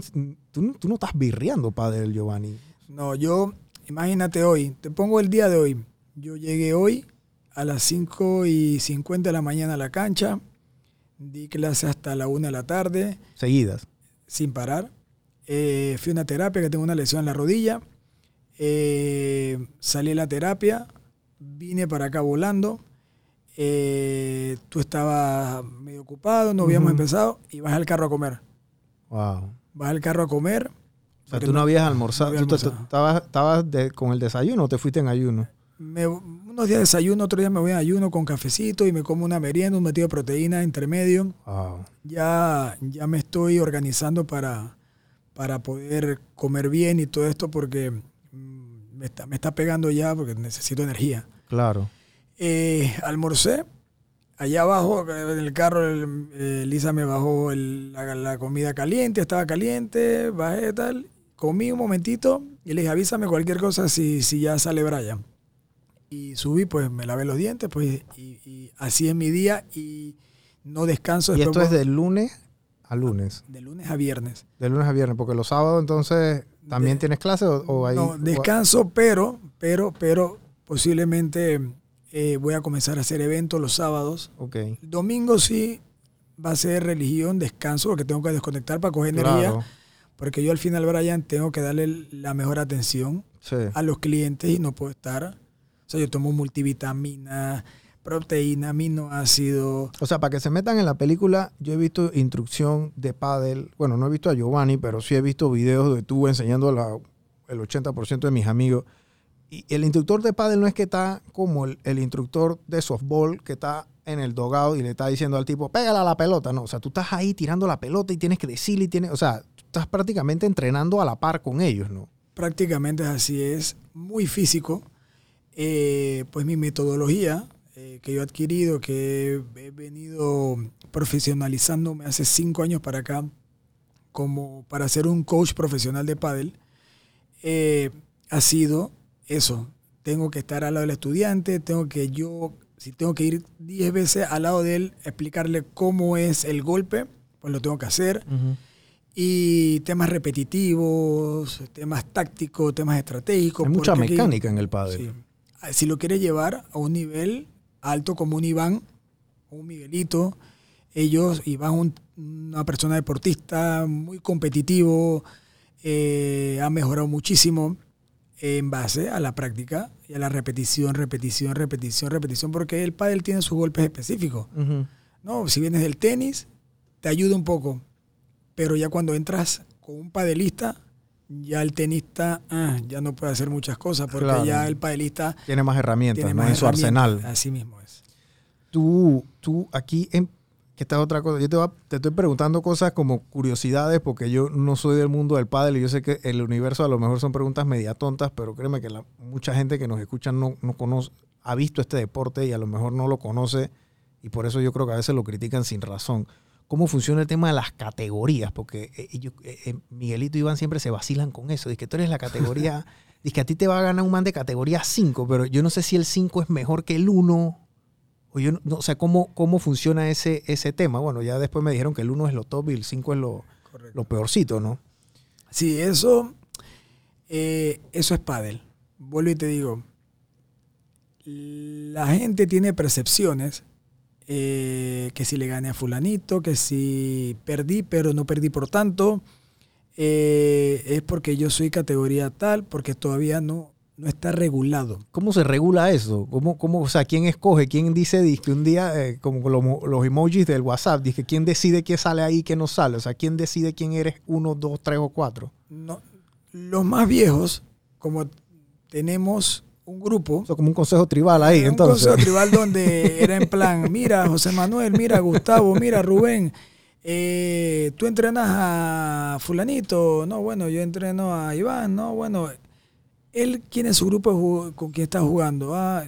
tú, tú no estás birreando pádel, Giovanni. No, yo, imagínate hoy, te pongo el día de hoy. Yo llegué hoy a las 5 y 50 de la mañana a la cancha, di clase hasta la 1 de la tarde, Seguidas. sin parar. Eh, fui a una terapia que tengo una lesión en la rodilla. Eh, salí de la terapia, vine para acá volando. Eh, tú estabas medio ocupado, no habíamos empezado y vas al carro a comer. Wow. Vas al carro a comer. O sea, tú no habías almorzado. había ¿Tú estabas estabas de- con el desayuno o te fuiste en ayuno? me- unos días desayuno, otros días me voy en ayuno con cafecito y me como una merienda, un metido de proteína entre medio. Wow. ya, ya me estoy organizando para, para poder comer bien y todo esto porque me está, me está pegando ya porque necesito energía. Claro. Eh, almorcé. Allá abajo, en el carro, el- eh, Lisa me bajó el- la, la comida caliente, estaba caliente, bajé tal. Comí un momentito y le dije, avísame cualquier cosa si, si ya sale Brian. Y subí, pues me lavé los dientes, pues y, y así es mi día y no descanso. Y esto es de lunes a lunes. de lunes a viernes. De lunes a viernes, porque los sábados entonces también De- tienes clase o, o ahí. no, descanso, pero, pero, pero posiblemente eh, voy a comenzar a hacer eventos los sábados. Ok. Domingo sí va a ser religión, descanso, porque tengo que desconectar para coger energía. Porque yo al final, Brian, tengo que darle la mejor atención Sí. a los clientes y no puedo estar. O sea, yo tomo multivitamina, proteína, aminoácidos. O sea, para que se metan en la película, yo he visto instrucción de pádel. Bueno, no he visto a Giovanni, pero sí he visto videos de tú enseñando a la- el 80% de mis amigos. Y el instructor de pádel no es que está como el, el instructor de softball que está en el dogado y le está diciendo al tipo, pégala a la pelota. No, o sea, tú estás ahí tirando la pelota y tienes que decirle y tienes, o sea, tú estás prácticamente entrenando a la par con ellos, ¿no? Prácticamente así es, muy físico. Eh, pues mi metodología eh, que yo he adquirido, que he venido profesionalizándome hace cinco años para acá, como para ser un coach profesional de pádel, eh, ha sido eso. Tengo que estar al lado del estudiante, tengo que yo, si tengo que ir 10 veces al lado de él, explicarle cómo es el golpe, pues lo tengo que hacer. Y temas repetitivos, temas tácticos, temas estratégicos. Hay mucha porque aquí- mecánica en el pádel. Sí. Si lo quieres llevar a un nivel alto como un Iván, un Miguelito, ellos, Iván un- una persona deportista muy competitivo, eh, ha mejorado muchísimo en base a la práctica y a la repetición, repetición, repetición, repetición, porque el pádel tiene sus golpes específicos. ¿no? Si vienes del tenis, te ayuda un poco, pero ya cuando entras con un padelista, ya el tenista ah, ya no puede hacer muchas cosas, porque Claro. ya el padelista Tiene más herramientas, tiene ¿no? más En su arsenal. Así mismo es. tú, tú aquí, en, que esta es otra cosa, yo te, voy a- te estoy preguntando cosas como curiosidades porque yo no soy del mundo del pádel y yo sé que el universo a lo mejor son preguntas media tontas, pero créeme que la, mucha gente que nos escucha no, no conoce, ha visto este deporte y a lo mejor no lo conoce y por eso yo creo que a veces lo critican sin razón. ¿Cómo funciona el tema de las categorías? Porque eh, ellos- eh, eh, Miguelito y Iván siempre se vacilan con eso. Dice que tú eres la categoría, dice que a ti te va a ganar un man de categoría 5, pero yo no sé si el 5 es mejor que el 1 o yo no, no, o sea, ¿cómo, cómo funciona ese, ese tema? Bueno, ya después me dijeron que el 1 es lo top y el 5 es lo, Correcto. lo peorcito, ¿no? Sí, eso, eh, eso es pádel. Vuelvo y te digo, la gente tiene percepciones eh, que si le gané a fulanito, que si perdí, pero no perdí por tanto, eh, es porque yo soy categoría tal, porque todavía no, no está regulado. ¿Cómo se regula eso? ¿Cómo, cómo, o sea, ¿quién escoge? ¿Quién dice que un día, eh, como lo- los emojis del WhatsApp, dice quién decide qué sale ahí y qué no sale? O sea, ¿quién decide quién eres uno, dos, tres o cuatro? No, los más viejos, como tenemos un grupo, Eso es como un consejo tribal ahí, un entonces. consejo tribal donde era en plan, mira José Manuel, mira Gustavo, mira Rubén, eh, tú entrenas a fulanito, no, bueno, yo entreno a Iván, no, bueno, él, ¿quién es su grupo con quién está jugando? Ah,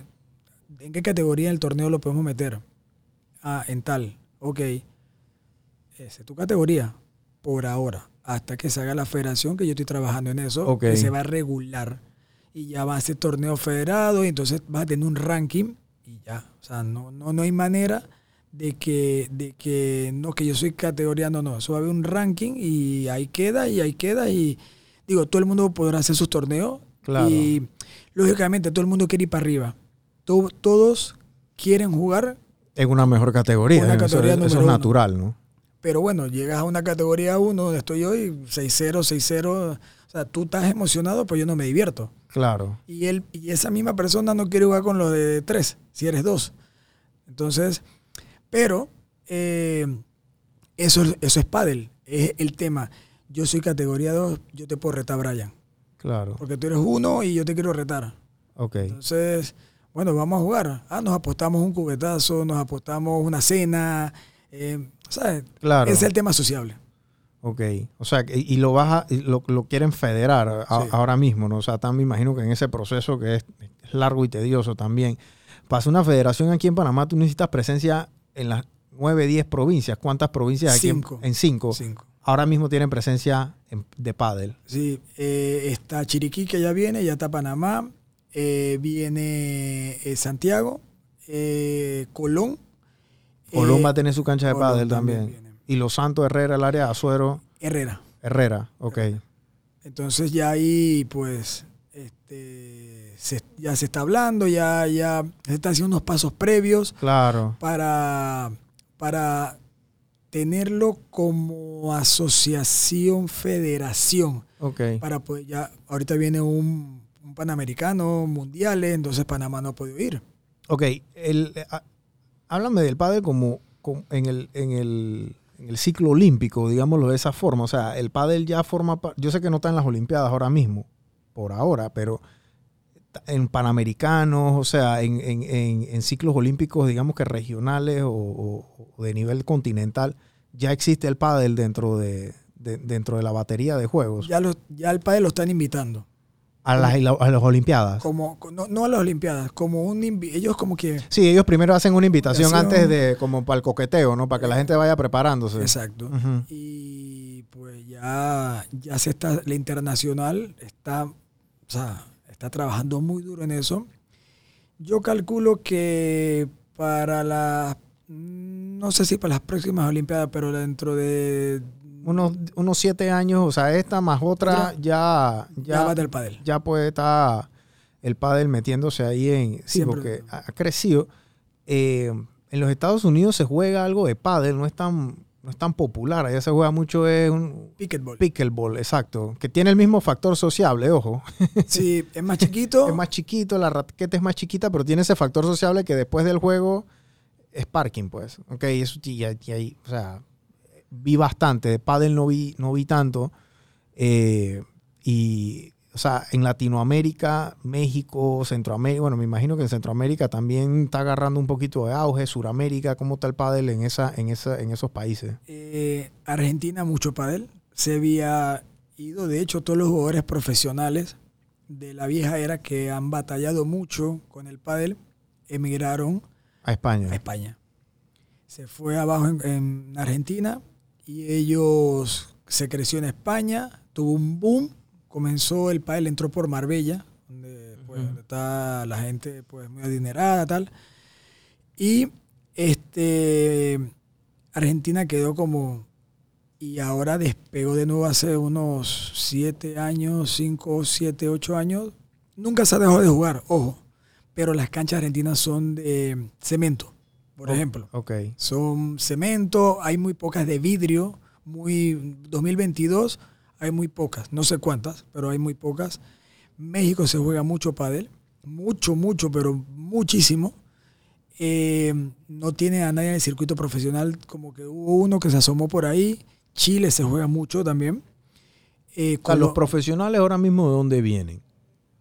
¿en qué categoría del torneo lo podemos meter? Ah, en tal, ok. Esa es tu categoría, por ahora, hasta que se haga la federación, que yo estoy trabajando en eso, que se va a regular y ya va a ser torneo federado y entonces vas a tener un ranking y ya. O sea, no, no, no hay manera de que, de que no, que yo soy categoría, no, no. Eso va a haber un ranking y ahí queda y ahí queda y digo, todo el mundo podrá hacer sus torneos Claro. y lógicamente todo el mundo quiere ir para arriba. To- todos quieren jugar, En una mejor categoría. Una eso, categoría eso es número uno. natural, ¿no? Pero bueno, llegas a una categoría 1 donde estoy hoy, 6-0, 6-0. O sea, tú estás emocionado, pero yo no me divierto. Claro. Y, él, y esa misma persona no quiere jugar con los de 3, si eres 2. Entonces, pero eh, eso, es- eso es pádel, es el tema. Yo soy categoría 2, yo te puedo retar, Brian. Claro. Porque tú eres uno y yo te quiero retar. Ok. Entonces, bueno, vamos a jugar. Ah, nos apostamos un cubetazo, nos apostamos una cena. eh, ¿Sabes? Claro. Ese es el tema sociable. Ok. O sea, que- y lo vas a- y lo, lo quieren federar a- Sí. ahora mismo, ¿no? O sea, también me imagino que en ese proceso que es, largo y tedioso también. Para una federación aquí en Panamá, tú necesitas presencia en las 9, 10 provincias. ¿Cuántas provincias aquí? en- Cinco. En 5. Cinco. Ahora mismo tienen presencia en- de pádel. Sí, eh, está Chiriquí que ya viene, ya está Panamá, eh, viene eh, Santiago, eh, Colón. Colón va a tener su cancha de Colón pádel también también. Y Los Santos, Herrera, el área de Azuero, Herrera. Herrera. Ok. Entonces ya ahí pues este, se- ya se está hablando, ya, ya se están haciendo unos pasos previos Claro. para, para tenerlo como asociación, federación. Ok. para poder ya ahorita viene un, un panamericano mundiales entonces Panamá no ha podido ir Ok, el, eh, háblame del pádel como, como en, el, en, el, en el ciclo olímpico, digámoslo de esa forma. O sea, el pádel ya forma yo sé que no está en las Olimpiadas ahora mismo, por ahora, pero en Panamericanos, o sea, en, en- en- ciclos olímpicos, digamos que regionales o, de nivel continental, ya existe el pádel dentro de, de- dentro de la batería de juegos. ya ya el padre lo están invitando A las, a las Olimpiadas. como no, no a las olimpiadas como un ellos como que Sí, ellos primero hacen una invitación antes de, como para el coqueteo, ¿no? Para que la gente vaya preparándose. exacto y pues ya ya se está la internacional está o sea está trabajando muy duro en eso yo calculo que para las no sé si para las próximas olimpiadas pero dentro de Unos, unos siete años, o sea, esta más otra, ya, ya, ya, va del padel ya puede estar el pádel metiéndose ahí en... Sí, Siempre. porque ha, crecido. Eh, en los Estados Unidos se juega algo de pádel, no es tan, no es tan popular. Allá se juega mucho es un Pickleball. pickleball, exacto. Que tiene el mismo factor sociable, ojo. Sí, es más chiquito. Es más chiquito, la raqueta es más chiquita, pero tiene ese factor sociable que después del juego es parking, pues. Ok, eso y, y ahí, o sea, vi bastante. De pádel no vi, no vi tanto. Eh, y, o sea, en Latinoamérica, México, Centroamérica, bueno, me imagino que en Centroamérica también está agarrando un poquito de auge. Suramérica, ¿cómo está el pádel en, esa, en, esa, en esos países? Eh, Argentina, mucho pádel. Se había ido, de hecho, todos los jugadores profesionales de la vieja era que han batallado mucho con el pádel, emigraron A España. a España. Se fue abajo en, en Argentina y ellos se creció en España, tuvo un boom, comenzó el pádel, entró por Marbella, donde, pues, donde está la gente pues muy adinerada tal. Y este Argentina quedó como y ahora despegó de nuevo hace unos siete años, cinco, siete, ocho años. Nunca se ha dejado de jugar, ojo. Pero las canchas argentinas son de cemento, por ejemplo. Ok. Son cemento, hay muy pocas de vidrio. Muy 2022 hay muy pocas, no sé cuántas, pero hay muy pocas. México se juega mucho pádel, mucho, mucho, pero muchísimo. Eh, no tiene a nadie en el circuito profesional, como que hubo uno que se asomó por ahí. Chile se juega mucho también. Eh, O sea, los profesionales ahora mismo, ¿de dónde vienen?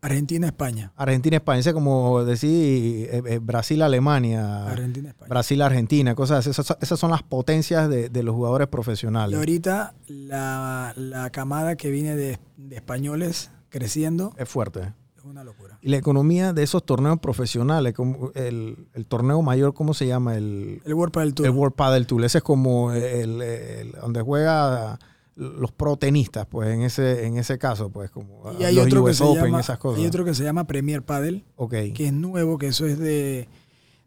Argentina, España. Argentina, España, ese como decir eh, eh, Brasil, Alemania, Argentina, España. Brasil, Argentina, cosas así. Esas, esas son las potencias de, de los jugadores Y profesionales. ahorita la, la camada que viene de, de españoles creciendo Es fuerte. es una locura. Y la economía de esos torneos profesionales, como el, el torneo mayor, ¿cómo se llama? El, El World Padel Tour. el World Padel Tour. Ese es como el, el- donde juega los pro tenistas, pues en ese, en ese caso, pues como y hay los otro, que US se Open, llama, esas cosas. hay otro que se llama Premier Padel, ok, que es nuevo, que eso es de,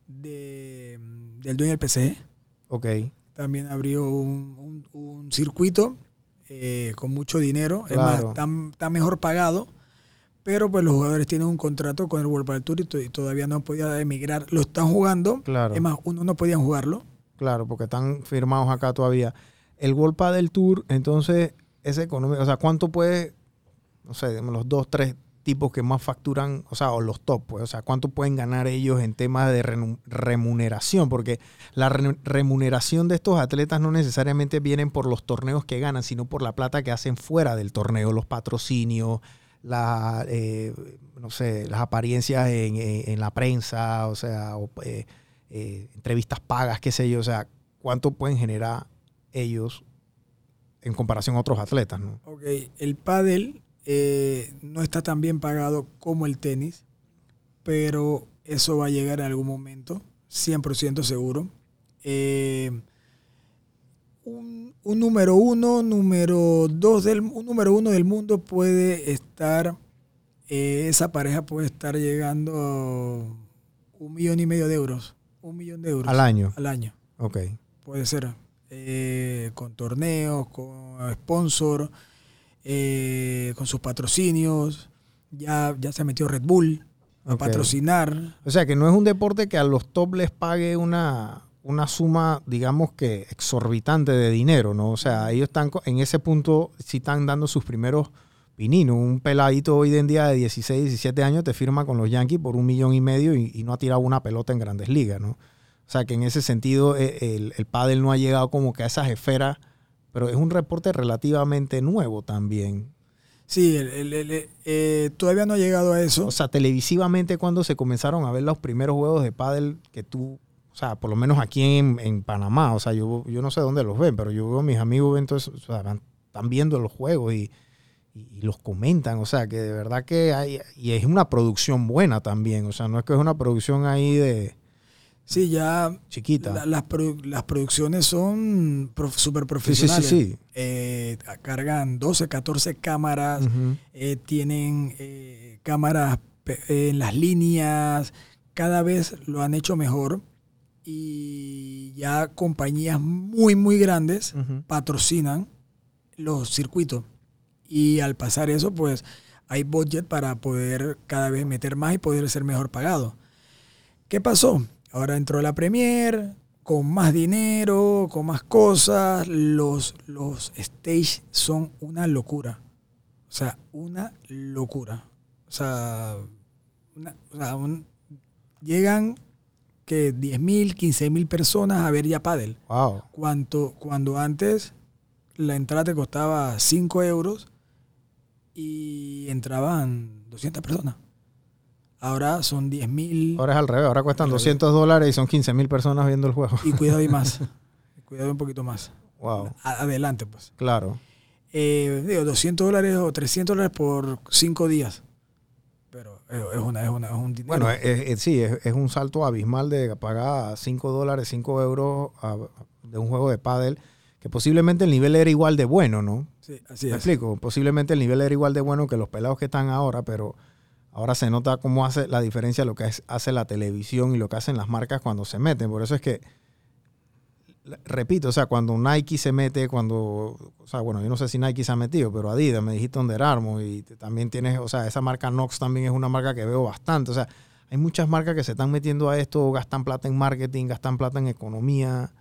de- del dueño del PSG. ok. También abrió un, un- un circuito eh, con mucho dinero. Es más, está, está mejor pagado. Pero pues los jugadores tienen un contrato con el World Padel Tour y, y todavía no podía emigrar. Lo están jugando. Claro. Es más, uno no podían jugarlo. Claro, porque están firmados acá todavía. El World Padel Tour, entonces, es económico. O sea, ¿cuánto puede, no sé, los dos, tres tipos que más facturan, o sea, o los top, pues, o sea, cuánto pueden ganar ellos en temas de remuneración? Porque la remuneración de estos atletas no necesariamente vienen por los torneos que ganan, sino por la plata que hacen fuera del torneo, los patrocinios, la, eh, no sé, las apariencias en, la prensa, o sea, eh, eh, entrevistas pagas, qué sé yo, o sea, cuánto pueden generar ellos en comparación a otros atletas, ¿no? Ok, el pádel no está tan bien pagado como el tenis, pero eso va a llegar en algún momento, 100% seguro. un, número uno, número dos del, un número uno del mundo puede estar, esa pareja puede estar llegando a un millón y medio de euros un millón de euros. Al año. Al año. Ok. Puede ser. Eh, con torneos, con sponsor, eh, con sus patrocinios. Ya, ya se metió Red Bull a patrocinar. O sea que no es un deporte que a los top les pague una, una suma, digamos que exorbitante de dinero, ¿no? O sea, ellos están en ese punto, si están dando sus primeros pininos. Un peladito hoy en día de 16, 17 años te firma con los Yankees por un millón y medio y, no ha tirado una pelota en grandes ligas, ¿no? O sea que en ese sentido eh, el, el pádel no ha llegado como que a esas esferas, pero es un reporte relativamente nuevo también. Sí, eh, todavía no ha llegado a eso. O sea, televisivamente cuando se comenzaron a ver los primeros juegos de pádel que tú, o sea, por lo menos aquí en, Panamá, o sea, yo, yo no sé dónde los ven, pero yo veo a mis amigos entonces, o sea, están viendo los juegos y, y, los comentan, o sea, que de verdad que hay, y es una producción buena también, o sea, no es que es una producción ahí de... Sí, ya... Chiquita. las, producciones son súper profesionales. Sí, sí, sí. Eh, cargan 12, 14 cámaras, eh, tienen eh, cámaras en las líneas, cada vez lo han hecho mejor y ya compañías muy, muy grandes patrocinan los circuitos. Y al pasar eso, pues hay budget para poder cada vez meter más y poder ser mejor pagado. ¿Qué pasó? Ahora entró la Premier con más dinero, con más cosas. Los, los stage son una locura. O sea, una locura. O sea, llegan que 10.000, 15.000 personas a ver ya pádel. Wow. cuando antes la entrada te costaba 5 euros y entraban 200 personas. Ahora son 10 mil. Ahora es al revés, ahora cuestan 200 dólares y son 15 mil personas viendo el juego. Y cuidado y más. cuidado un poquito más. Wow. Adelante, pues. Claro. Eh, digo, 200 dólares o 300 dólares por 5 días. Pero es, una, es, una, es un dinero. Bueno, sí, es, un salto abismal de pagar 5 dólares, 5 euros de un juego de pádel que posiblemente el nivel era igual de bueno, ¿no? Sí, así ¿Me explico? Posiblemente el nivel era igual de bueno que los pelados que están ahora, pero ahora se nota cómo hace la diferencia lo que hace la televisión y lo que hacen las marcas cuando se meten. Por eso es que, repito, o sea, cuando Nike se mete, cuando, o sea, bueno, yo no sé si Nike se ha metido, pero Adidas, me dijiste Under Armour y también tienes, o sea, esa marca Nox también es una marca que veo bastante. O sea, hay muchas marcas que se están metiendo a esto, gastan plata en marketing, gastan plata en economía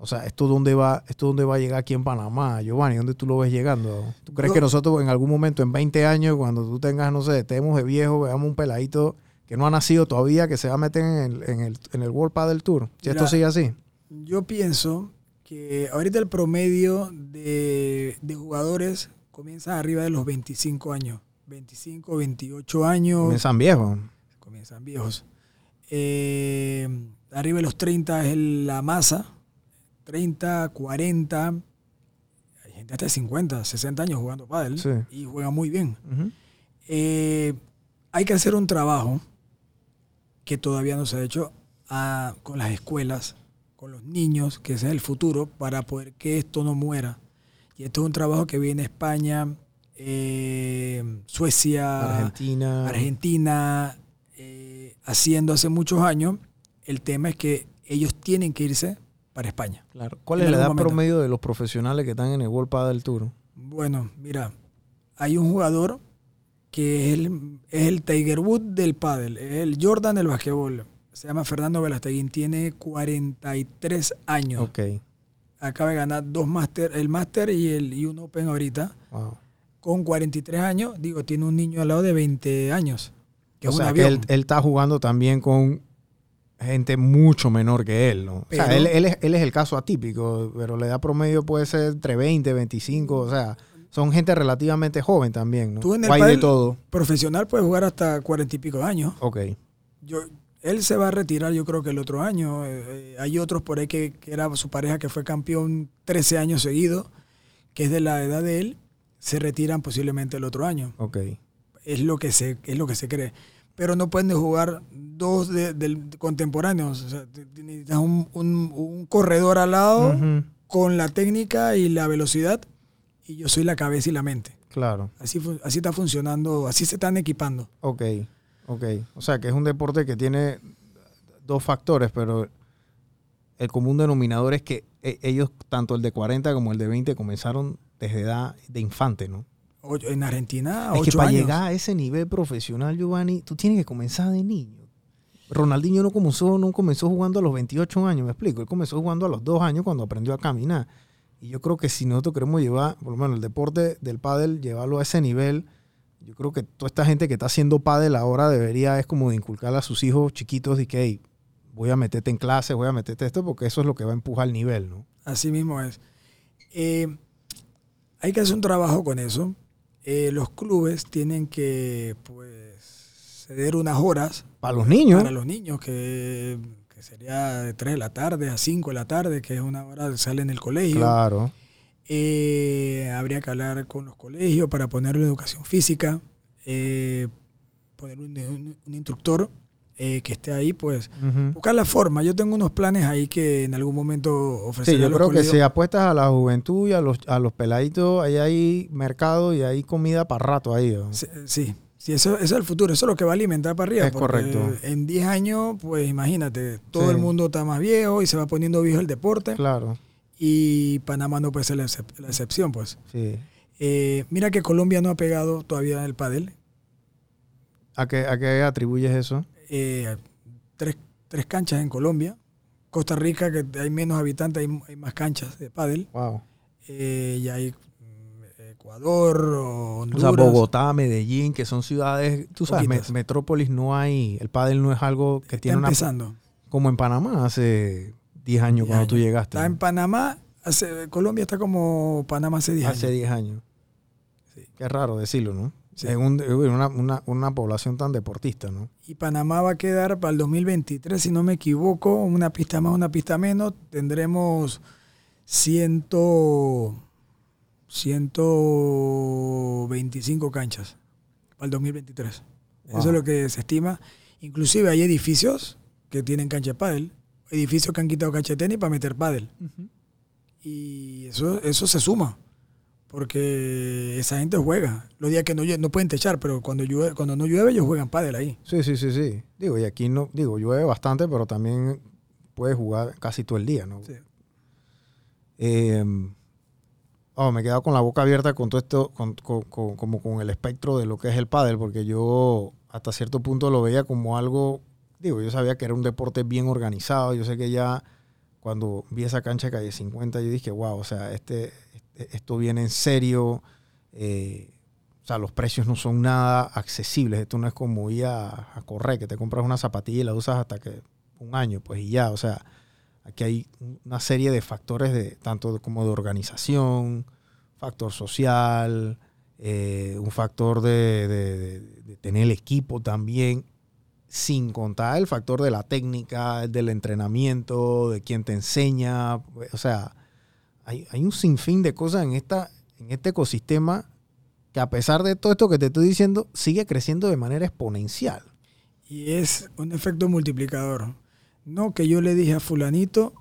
o sea, ¿esto dónde va, esto dónde va a llegar aquí en Panamá, Giovanni? ¿Dónde tú lo ves llegando? ¿Tú crees que nosotros en algún momento, en 20 años, cuando tú tengas, no sé, estemos de viejo, veamos un peladito que no ha nacido todavía, que se va a meter en el, en el, en el World Padel Tour? Si esto sigue así. Yo pienso que ahorita el promedio de, jugadores comienza arriba de los 25 años. 25, 28 años. Comienzan viejos. Comienzan viejos. Eh, arriba de los 30 es la masa 30, 40, hay gente hasta de 50, 60 años jugando pádel y juega muy bien. Eh, hay que hacer un trabajo que todavía no se ha hecho ah, con las escuelas, con los niños, que ese es el futuro, para poder que esto no muera. Y esto es un trabajo que viene España, eh, Suecia, Argentina, Argentina eh, haciendo hace muchos años. El tema es que ellos tienen que irse para España. Claro. ¿Cuál es la edad promedio de los profesionales que están en el World Padel Tour? Bueno, mira, hay un jugador que es el, es el Tiger Woods del pádel, es el Jordan del basquetbol. Se llama Fernando Velasteguín, tiene 43 años. Ok. acaba de ganar dos máster, el máster y el y un Open ahorita, Wow. con 43 años. Digo, tiene un niño al lado de 20 años, que o es un sea, que él está jugando también con gente mucho menor que él, ¿no? o sea, él, él es, él es el caso atípico, pero la edad promedio puede ser entre 20, 25, o sea, son gente relativamente joven también, ¿no? Tú en el O hay de todo. Profesional puede jugar hasta 40 y pico de años. Ok, Yo, él se va a retirar, yo creo que el otro año. Eh, eh, hay otros por ahí que, que era su pareja que fue campeón 13 años seguidos, que es de la edad de él, se retiran posiblemente el otro año. ok. Es lo que se, es lo que se cree. Pero no pueden jugar dos de, del- contemporáneos. O sea, necesitas un, un- un corredor al lado con la técnica y la velocidad. Y yo soy la cabeza y la mente. Claro, Así, así está funcionando, así se están equipando. ok, ok. O sea, que es un deporte que tiene dos factores, pero el común denominador es que e- ellos, tanto el de 40 como el de 20, comenzaron desde edad de infante, ¿no? En Argentina, Es que para años. llegar a ese nivel profesional, Giovanni, tú tienes que comenzar de niño. Ronaldinho no comenzó, no comenzó jugando a los 28 años, me explico. Él comenzó jugando a los 2 años cuando aprendió a caminar. Y yo creo que si nosotros queremos llevar, por lo menos el deporte del pádel, llevarlo a ese nivel, yo creo que toda esta gente que está haciendo pádel ahora debería es como de inculcarle a sus hijos chiquitos de que hey, voy a meterte en clase, voy a meterte esto, porque eso es lo que va a empujar el nivel, ¿no? Así mismo es. Eh, hay que hacer un trabajo con eso. Eh, los clubes tienen que pues ceder unas horas Para los niños, para los niños, que, que sería de 3 de la tarde a 5 de la tarde, que es una hora que salen del colegio. claro. Eh, habría que hablar con los colegios para ponerle educación física, eh, poner un, un- un instructor eh, que esté ahí, pues buscar la forma. Yo tengo unos planes ahí que en algún momento ofreceré Sí, yo a los creo que si apuestas a la juventud y a los, a los peladitos, ahí hay mercado y hay comida para rato ahí. ¿no? Sí, sí, sí, eso, eso es el futuro, eso es lo que va a alimentar para arriba. Es correcto. En 10 años, pues imagínate, todo Sí. el mundo está más viejo y se va poniendo viejo el deporte. Claro, Y Panamá no puede ser la, excep- la excepción, pues. sí. Eh, mira que Colombia no ha pegado todavía el pádel. ¿A qué, ¿A qué atribuyes eso? Eh, tres, tres canchas en Colombia. Costa Rica, que hay menos habitantes, hay, hay más canchas de pádel. Wow. Eh, y hay mm, Ecuador, O sea, Bogotá, Medellín, que son ciudades, tú sabes, me- metrópolis no hay, el pádel no es algo que está tiene una... empezando. Como en Panamá hace 10 años 10 cuando tú años. llegaste. Está en. Panamá, hace- Colombia está como Panamá hace 10 años. Hace 10 años. Sí. Qué raro decirlo, ¿no? En una, una, una población tan deportista, ¿no? Y Panamá va a quedar para el 2023, si no me equivoco, una pista más, una pista menos. Tendremos ciento, 125 canchas para el 2023. Wow. Eso es lo que se estima. Inclusive hay edificios que tienen cancha de pádel, edificios que han quitado cancha de tenis para meter pádel. Y eso, eso se suma. Porque esa gente juega. Los días que no, no pueden techar, pero cuando, llueve, cuando no llueve ellos juegan pádel ahí. Sí, sí, sí, sí. Digo, y aquí no, digo, llueve bastante, pero también puedes jugar casi todo el día, ¿no? Sí. Eh, oh, me he quedado con la boca abierta con todo esto, con, con- con- como con el espectro de lo que es el pádel, porque yo hasta cierto punto lo veía como algo, digo, yo sabía que era un deporte bien organizado, yo sé que ya cuando vi esa cancha de calle 50, yo dije, wow, o sea, este- esto viene en serio, eh, o sea, los precios no son nada accesibles, esto no es como ir a, a correr, que te compras una zapatilla y la usas hasta que un año, pues y ya, o sea, aquí hay una serie de factores de tanto como de organización, factor social, eh, un factor de tener el equipo también, sin contar el factor de la técnica, del entrenamiento, de quien te enseña, o sea, hay, un sinfín de cosas en, esta, en este ecosistema que a pesar de todo esto que te estoy diciendo, sigue creciendo de manera exponencial. Y es un efecto multiplicador. No que yo le dije a fulanito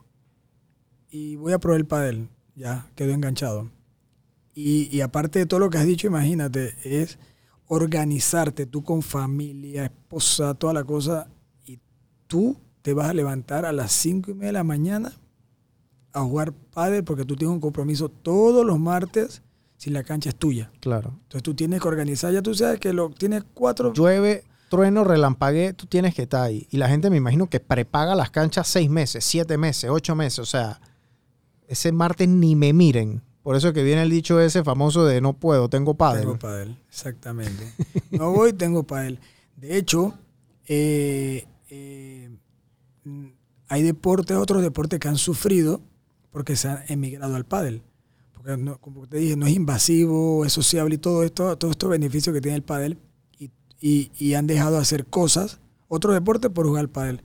y voy a probar el pádel. Ya, quedó enganchado. Y, y aparte de todo lo que has dicho, imagínate, es organizarte tú con familia, esposa, toda la cosa. Y tú te vas a levantar a las cinco y media de la mañana a jugar pádel porque tú tienes un compromiso todos los martes si la cancha es tuya. Claro. Entonces tú tienes que organizar, ya tú sabes que lo tienes cuatro... llueve, trueno, relampaguee, tú tienes que estar ahí. Y la gente me imagino que prepaga las canchas seis meses, siete meses, ocho meses. O sea, ese martes ni me miren. Por eso es que viene el dicho ese famoso de no puedo, tengo padre. Tengo pádel, exactamente. No voy, tengo pádel. De hecho, eh, eh, hay deportes, otros deportes que han sufrido porque se han emigrado al pádel. Porque, no- como te dije, no es invasivo, es sociable y todo esto, todos estos beneficios que tiene el pádel. Y, y- y han dejado de hacer cosas, otros deportes por jugar al pádel.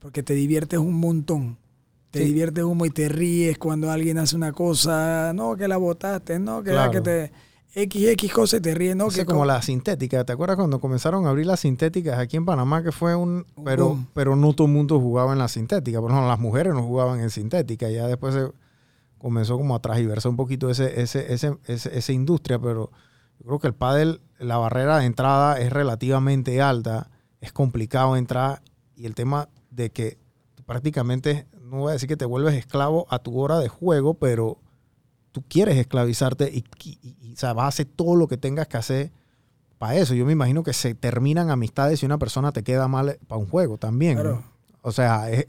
Porque te diviertes un montón. Te Sí. diviertes un y te ríes cuando alguien hace una cosa, no, que la botaste, no, que, Claro. que te... XX cosa y te ríes, no, Ese que como co- la sintética. ¿Te acuerdas cuando comenzaron a abrir las sintéticas aquí en Panamá? Que fue un. Pero, boom. pero no todo el mundo jugaba en la sintética. Por ejemplo, las mujeres no jugaban en sintética. Ya después se comenzó como a transversar un poquito ese, ese, ese, ese- esa industria. Pero yo creo que el pádel, la barrera de entrada es relativamente alta. Es complicado entrar. Y el tema de que prácticamente, no voy a decir que te vuelves esclavo a tu hora de juego, pero tú quieres esclavizarte y, y- y- y, o sea, vas a hacer todo lo que tengas que hacer para eso. Yo me imagino que se terminan amistades si una persona te queda mal para un juego también. O sea, es,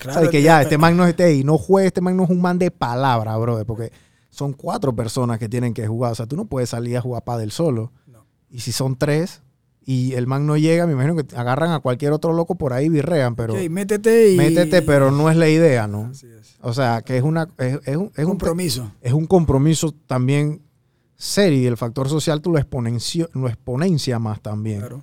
Claro, o sea, que ya este man no esté y no juegue, este man no es un man de palabra, brother, porque son cuatro personas que tienen que jugar. O sea, tú no puedes salir a jugar pádel solo. No. Y si son tres y el man no llega, me imagino que agarran a cualquier otro loco por ahí y birrean, pero métete y... métete, pero no es la idea, ¿no? Así es. O sea, que es una es, es un, es un compromiso. es un compromiso también serio y el factor social tú lo, exponencio- lo exponencia más también. Claro.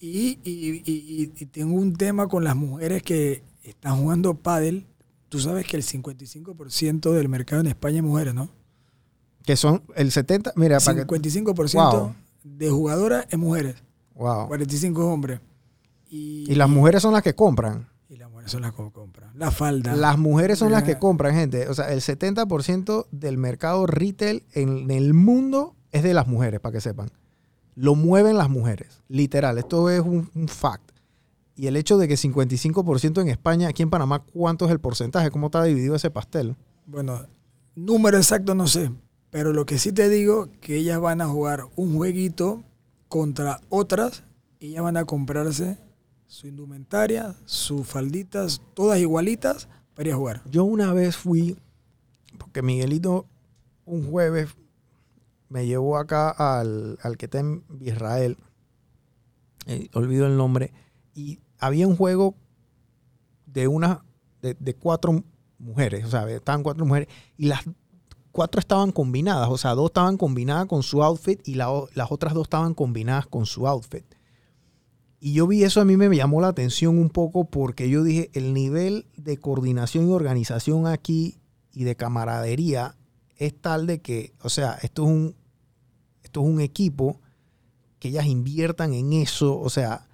Y, y- y- tengo un tema con las mujeres que están jugando pádel. Tú sabes que el 55% del mercado en España es mujeres, ¿no? Que son el 70, mira, para que 55% Wow. de jugadoras es mujeres, wow. 45 es hombres. Y, Y las mujeres son las que compran. y las mujeres son las que compran. La falda. Las mujeres son las que compran, gente. O sea, el 70% del mercado retail en el mundo es de las mujeres, para que sepan. Lo mueven las mujeres, literal. Esto es un, un fact. Y el hecho de que 55% en España, aquí en Panamá, ¿cuánto es el porcentaje? ¿Cómo está dividido ese pastel? Bueno, número exacto no sé, pero lo que sí te digo que ellas van a jugar un jueguito contra otras, y ellas van a comprarse su indumentaria, sus falditas, todas igualitas para ir a jugar. Yo una vez fui, porque Miguelito un jueves me llevó acá al, al que está en Israel, eh, olvido el nombre, y había un juego de una, de, de cuatro mujeres, o sea, estaban cuatro mujeres, y las cuatro estaban combinadas, o sea, dos estaban combinadas con su outfit y las otras dos estaban combinadas con su outfit. Y yo vi eso, a mí me llamó la atención un poco porque yo dije, el nivel de coordinación y organización aquí y de camaradería es tal de que, o sea, esto es un, esto es un equipo que ellas inviertan en eso, o sea,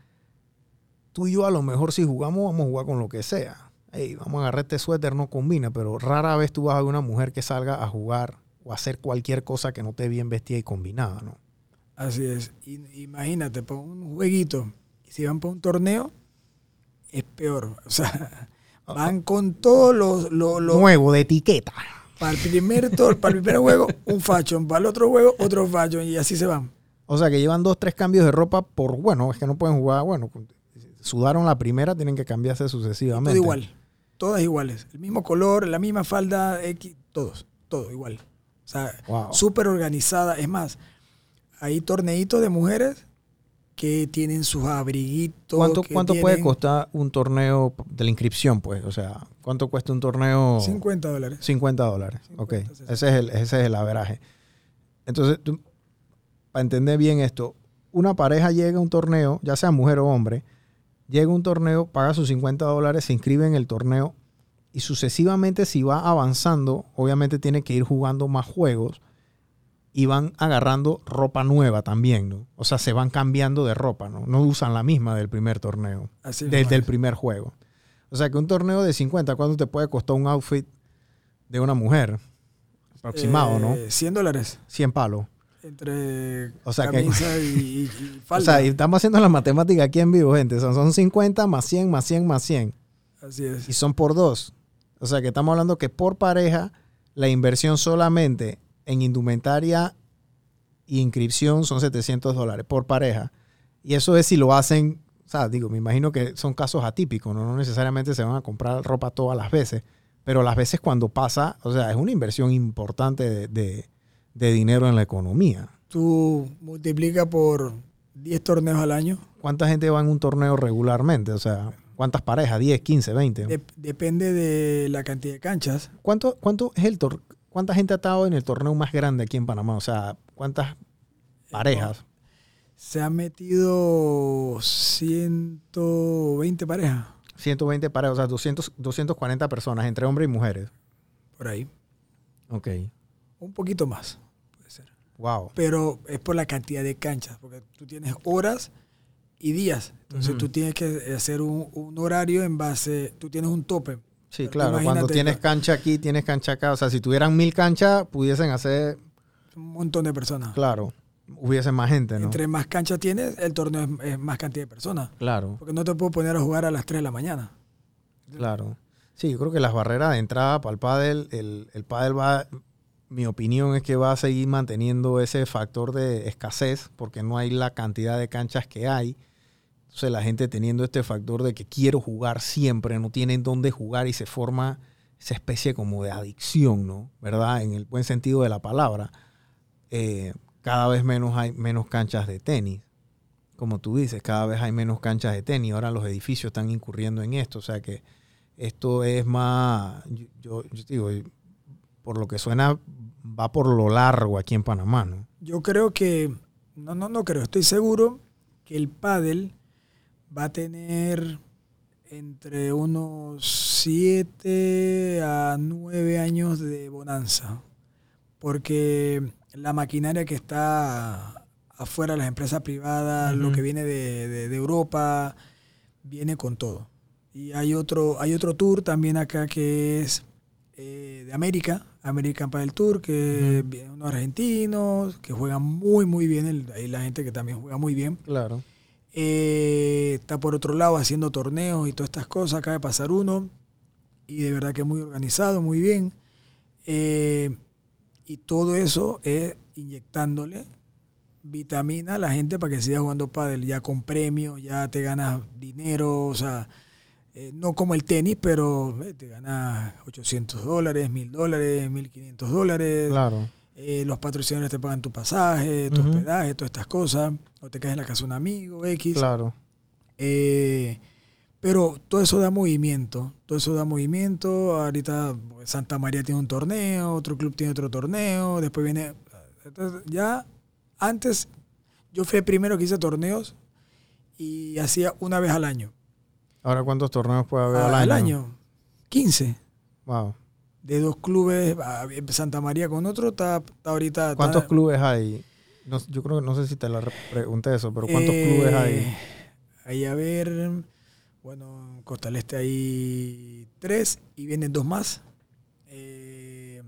tú y yo a lo mejor si jugamos vamos a jugar con lo que sea. Ey, vamos a agarrar este suéter, no combina, pero rara vez tú vas a ver una mujer que salga a jugar o a hacer cualquier cosa que no esté bien vestida y combinada, ¿no? Así es. Imagínate, para un jueguito, si van para un torneo, es peor. O sea, van con todos los... los- los- Nuevo, de etiqueta. para, el primer tor- para el primer juego, un fashion. Para el otro juego, otro fashion. Y así se van. O sea, que llevan dos, tres cambios de ropa por, bueno, es que no pueden jugar, bueno, sudaron la primera, tienen que cambiarse Todo sucesivamente. igual. Todas iguales. El mismo color, la misma falda, X, todos. Todo igual. O sea, Wow. súper organizada. Es más, hay torneitos de mujeres que tienen sus abriguitos. ¿Cuánto, cuánto puede costar un torneo de la inscripción, pues? O sea, ¿cuánto cuesta un torneo? 50 dólares. 50 dólares. 50, ok, 60. ese es el, ese es el averaje. Entonces, tú- para entender bien esto, una pareja llega a un torneo, ya sea mujer o hombre, llega un torneo, paga sus 50 dólares, se inscribe en el torneo y sucesivamente si va avanzando, obviamente tiene que ir jugando más juegos y van agarrando ropa nueva también, ¿no? O sea, se van cambiando de ropa, ¿no? No usan la misma del primer torneo, desde el primer juego. O sea, que un torneo de 50, ¿cuánto te puede costar un outfit de una mujer? Aproximado, ¿no? Eh, 100 dólares. 100 palos. Entre O sea que- camisa y, y- y O falda. sea, y estamos haciendo la matemática aquí en vivo, gente. Son, son 50 más 100 más 100 más 100. Así es. Y son por dos. O sea, que estamos hablando que por pareja, la inversión solamente en indumentaria y inscripción son 700 dólares por pareja. Y eso es si lo hacen, o sea, digo, me imagino que son casos atípicos, ¿no? No necesariamente se van a comprar ropa todas las veces. pero las veces cuando pasa, o sea, es una inversión importante de, de- de dinero en la economía. Tú multiplica por 10 torneos al año. ¿Cuánta gente va en un torneo regularmente? O sea, ¿cuántas parejas? ¿10, 15, 20? Dep- depende de la cantidad de canchas. ¿Cuánto, cuánto es el tor- ¿Cuánta gente ha estado en el torneo más grande aquí en Panamá? O sea, ¿cuántas parejas? Se han metido 120 parejas 120 parejas, o sea, 200, 240 personas, entre hombres y mujeres. por ahí. Ok. Un poquito más. Wow. Pero es por la cantidad de canchas, porque tú tienes horas y días. Entonces Ujú. tú tienes que hacer un, un horario en base, tú tienes un tope. Sí, Pero claro. Cuando tienes cancha aquí, tienes cancha acá. O sea, si tuvieran mil canchas, pudiesen hacer, Un montón de personas. claro, hubiese más gente, ¿no? Entre más canchas tienes, el torneo es, es más cantidad de personas. Claro, Porque no te puedo poner a jugar a las 3 de la mañana. claro. Sí, yo creo que las barreras de entrada para el pádel, el, el pádel va, mi opinión es que va a seguir manteniendo ese factor de escasez, porque no hay la cantidad de canchas que hay. Entonces la gente teniendo este factor de que quiero jugar siempre, no tienen dónde jugar y se forma esa especie como de adicción, ¿no? ¿Verdad? En el buen sentido de la palabra. Eh, cada vez menos hay menos canchas de tenis. Como tú dices, cada vez hay menos canchas de tenis. Ahora los edificios están incurriendo en esto. O sea que esto es más, yo, yo, yo digo, por lo que suena, va por lo largo aquí en Panamá, ¿no? Yo creo que, no, no, no creo, estoy seguro que el pádel va a tener entre unos 7 a 9 años de bonanza. Porque la maquinaria que está afuera, las empresas privadas, lo que viene de, de- de Europa, viene con todo. Y hay otro, hay otro tour también acá que es eh, de América, American Padel Tour, que vienen unos argentinos que juegan muy, muy bien. el- Hay la gente que también juega muy bien. Claro. Eh, está por otro lado haciendo torneos y todas estas cosas. Acaba de pasar uno y de verdad que muy organizado, muy bien. Eh, y todo eso es inyectándole vitamina a la gente para que siga jugando pádel ya con premios, ya te ganas dinero, o sea, eh, no como el tenis, pero eh, te ganas 800 dólares, 1000 dólares, 1500 dólares. Claro. Eh, los patrocinadores te pagan tu pasaje, tu Ujú. hospedaje, todas estas cosas. O te quedas en la casa de un amigo, X. Claro. Pero todo eso da movimiento. Todo eso da movimiento. Ahorita pues, Santa María tiene un torneo, otro club tiene otro torneo. Después viene. entonces, ya antes, yo fui el primero que hice torneos y hacía una vez al año. Ahora, ¿cuántos torneos puede haber Ah, al al año? año. 15. Wow. De dos clubes. Santa María con otro. Está, está ahorita. está- ¿Cuántos clubes hay? No, yo creo que no sé si te la re- pregunté eso, pero ¿cuántos Eh, clubes hay? Ahí a ver, bueno, en Costa del Este hay tres y vienen dos más. Eh,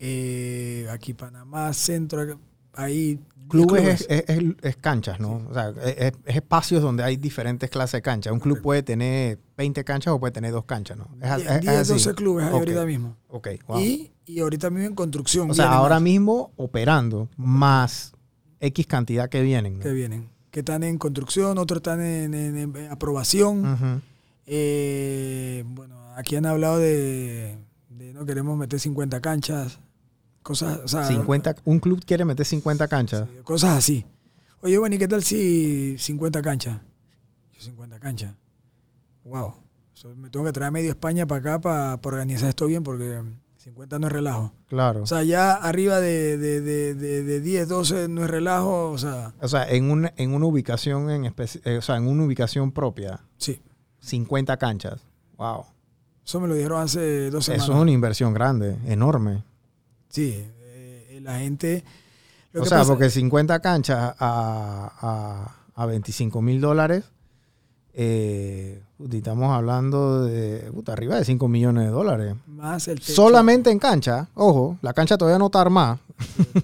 eh, aquí Panamá, Centro, diez Clubes es, es- es- canchas, ¿no? O sea, es, es- es espacios donde hay diferentes clases de canchas. Un club puede tener 20 canchas o puede tener dos canchas, ¿no? Es, Diez- es- es 10, así. 12 clubes hay ahorita mismo. Ok, wow. Y, y ahorita mismo en construcción. o sea, ahora más mismo operando más X cantidad que vienen, ¿no? Que vienen. Que están en construcción, otros están en, en- en aprobación. Eh, bueno, aquí han hablado de, de no queremos meter 50 canchas, cosas, o sea, 50, un club quiere meter 50 canchas. cosas así. Oye, bueno, ¿y qué tal si 50 canchas? Yo 50 canchas. Wow. So, me tengo que traer medio España para acá para, organizar esto bien porque 50 no es relajo. Claro. O sea, ya arriba de, de, de, de, de 10, 12 no es relajo, o sea, O sea, en una, en una ubicación en eh, o sea, en una ubicación propia, sí. 50 canchas. Wow. Eso me lo dijeron hace dos semanas. Eso es una inversión grande, enorme. Sí, eh, la gente... lo o que sea, pasa- porque 50 canchas a, a, a 25 mil dólares, eh, estamos hablando de puta, arriba de 5 millones de dólares. Más el techo. Solamente en cancha, ojo, la cancha todavía no está armada.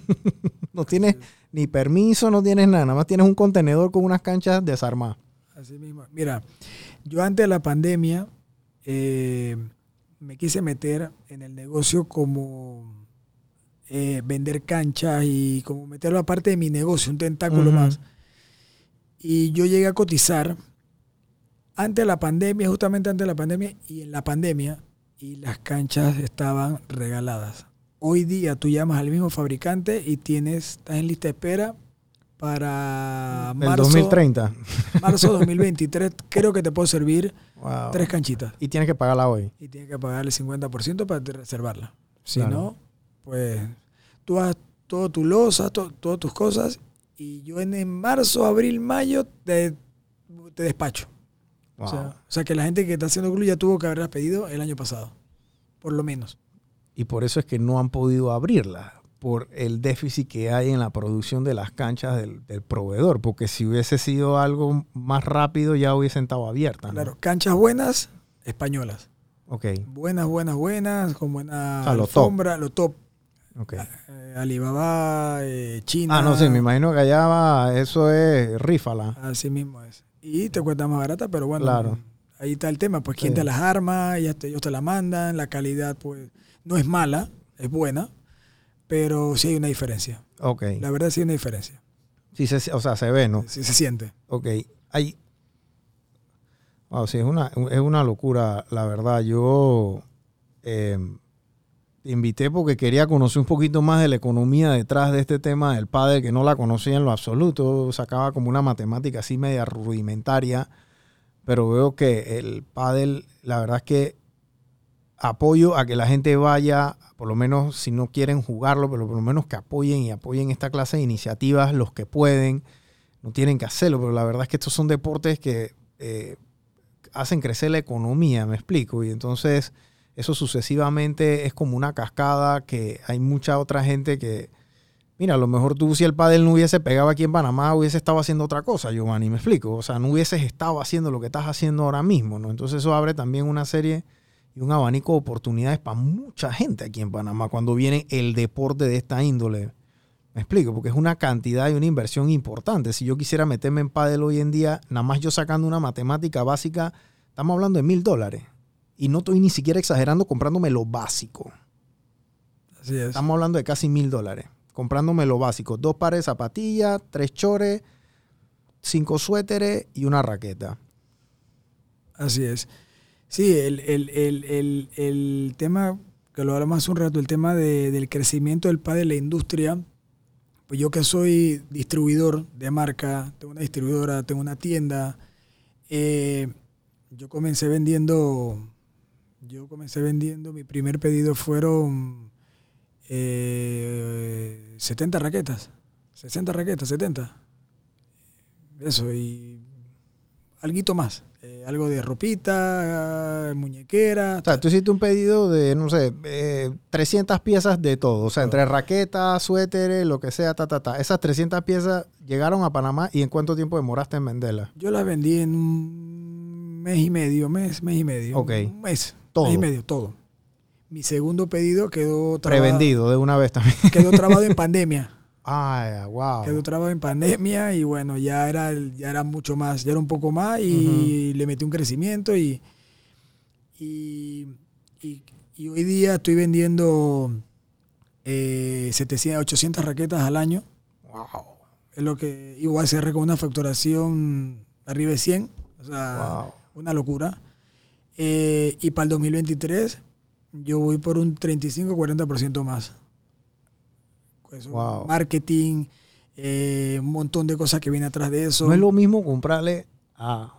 no tienes ni permiso, no tienes nada, nada más tienes un contenedor con unas canchas desarmadas. Así mismo. Mira, yo antes de la pandemia eh, me quise meter en el negocio como eh, vender canchas y como meterlo aparte de mi negocio, un tentáculo más. Y yo llegué a cotizar antes de la pandemia, justamente antes de la pandemia y en la pandemia, y las canchas estaban regaladas. Hoy día tú llamas al mismo fabricante y tienes, estás en lista de espera para El marzo, 2030. marzo 2023. creo que te puedo servir Wow. tres canchitas Y tienes que pagarla hoy. y tienes que pagar el 50% para reservarla. Si Claro. no, pues tú haces todo tu losa, to- todas tus cosas y yo en, en marzo, abril, mayo te, te despacho. Wow. O, sea, o sea que la gente que está haciendo club ya tuvo que haberlas pedido el año pasado, por lo menos. y por eso es que no han podido abrirla, por el déficit que hay en la producción de las canchas del, del proveedor, porque si hubiese sido algo más rápido ya hubiesen estado abiertas. ¿no? Claro, canchas buenas, españolas. Ok, Buenas, buenas, buenas, con buena O sea, lo top. alfombra, lo top. Ok. Eh, Alibaba, eh, China. Ah, no sé, me imagino que allá va, eso es rífala. Así mismo es. Y te cuesta más barata, pero bueno, Claro. ahí está el tema. Pues quién Sí. te las arma, ellas te- ellos te la mandan, la calidad pues no es mala, es buena, pero sí hay una diferencia. Ok, La verdad sí hay una diferencia. sí, se, o sea, se ve, ¿no? Sí se siente. Ok, hay... Wow, sí, es una, es una locura, la verdad. Yo eh, invité porque quería conocer un poquito más de la economía detrás de este tema del padre, que no la conocía en lo absoluto. Sacaba como una matemática así media rudimentaria, pero veo que el pádel, la verdad es que apoyo a que la gente vaya, por lo menos si no quieren jugarlo, pero por lo menos que apoyen y apoyen esta clase de iniciativas los que pueden. No tienen que hacerlo, pero la verdad es que estos son deportes que eh, hacen crecer la economía, me explico. Y entonces eso sucesivamente es como una cascada que hay mucha otra gente que, mira, a lo mejor tú si el pádel no hubiese pegado aquí en Panamá, hubiese estado haciendo otra cosa, Giovanni, me explico. O sea, no hubieses estado haciendo lo que estás haciendo ahora mismo, ¿no? Entonces eso abre también una serie y un abanico de oportunidades para mucha gente aquí en Panamá cuando viene el deporte de esta índole. Me explico, porque es una cantidad y una inversión importante. Si yo quisiera meterme en pádel hoy en día, nada más yo sacando una matemática básica, estamos hablando de mil dólares. Y no estoy ni siquiera exagerando comprándome lo básico. Así es. Estamos hablando de casi mil dólares. Comprándome lo básico. Dos pares de zapatillas, tres chores, cinco suéteres y una raqueta. Así es. Sí, el, el, el, el, el tema, que lo hablamos hace un rato, el tema de- del crecimiento del PAD de la industria, pues yo que soy distribuidor de marca, tengo una distribuidora, tengo una tienda, eh, yo comencé vendiendo, yo comencé vendiendo, mi primer pedido fueron eh, 70 raquetas, 60 raquetas, 70. Eso, y alguito más. eh, algo de ropita, muñequera. O sea, tú hiciste un pedido de, no sé, eh, 300 piezas de todo. O sea, entre raquetas, suéteres, lo que sea, ta, ta, ta. Esas 300 piezas llegaron a Panamá y ¿en cuánto tiempo demoraste en venderlas? Yo las vendí en un mes y medio, mes, mes y medio. Ok. Un mes, Todo. mes y medio, todo. Mi segundo pedido quedó trabado, Prevendido de una vez también. quedó trabado en pandemia. Ay, wow. Quedó trabado en pandemia y bueno, ya era, ya era mucho más, ya era un poco más y le metí un crecimiento y, y, y- y hoy día estoy vendiendo eh, 700, 800 raquetas al año. Wow. Es lo que igual cierre con una facturación arriba de 100. O sea, Wow. una locura. Eh, y para el 2023 yo voy por un 35-40% más. Eso, Wow. Marketing, eh, un montón de cosas que viene atrás de eso. No es lo mismo comprarle a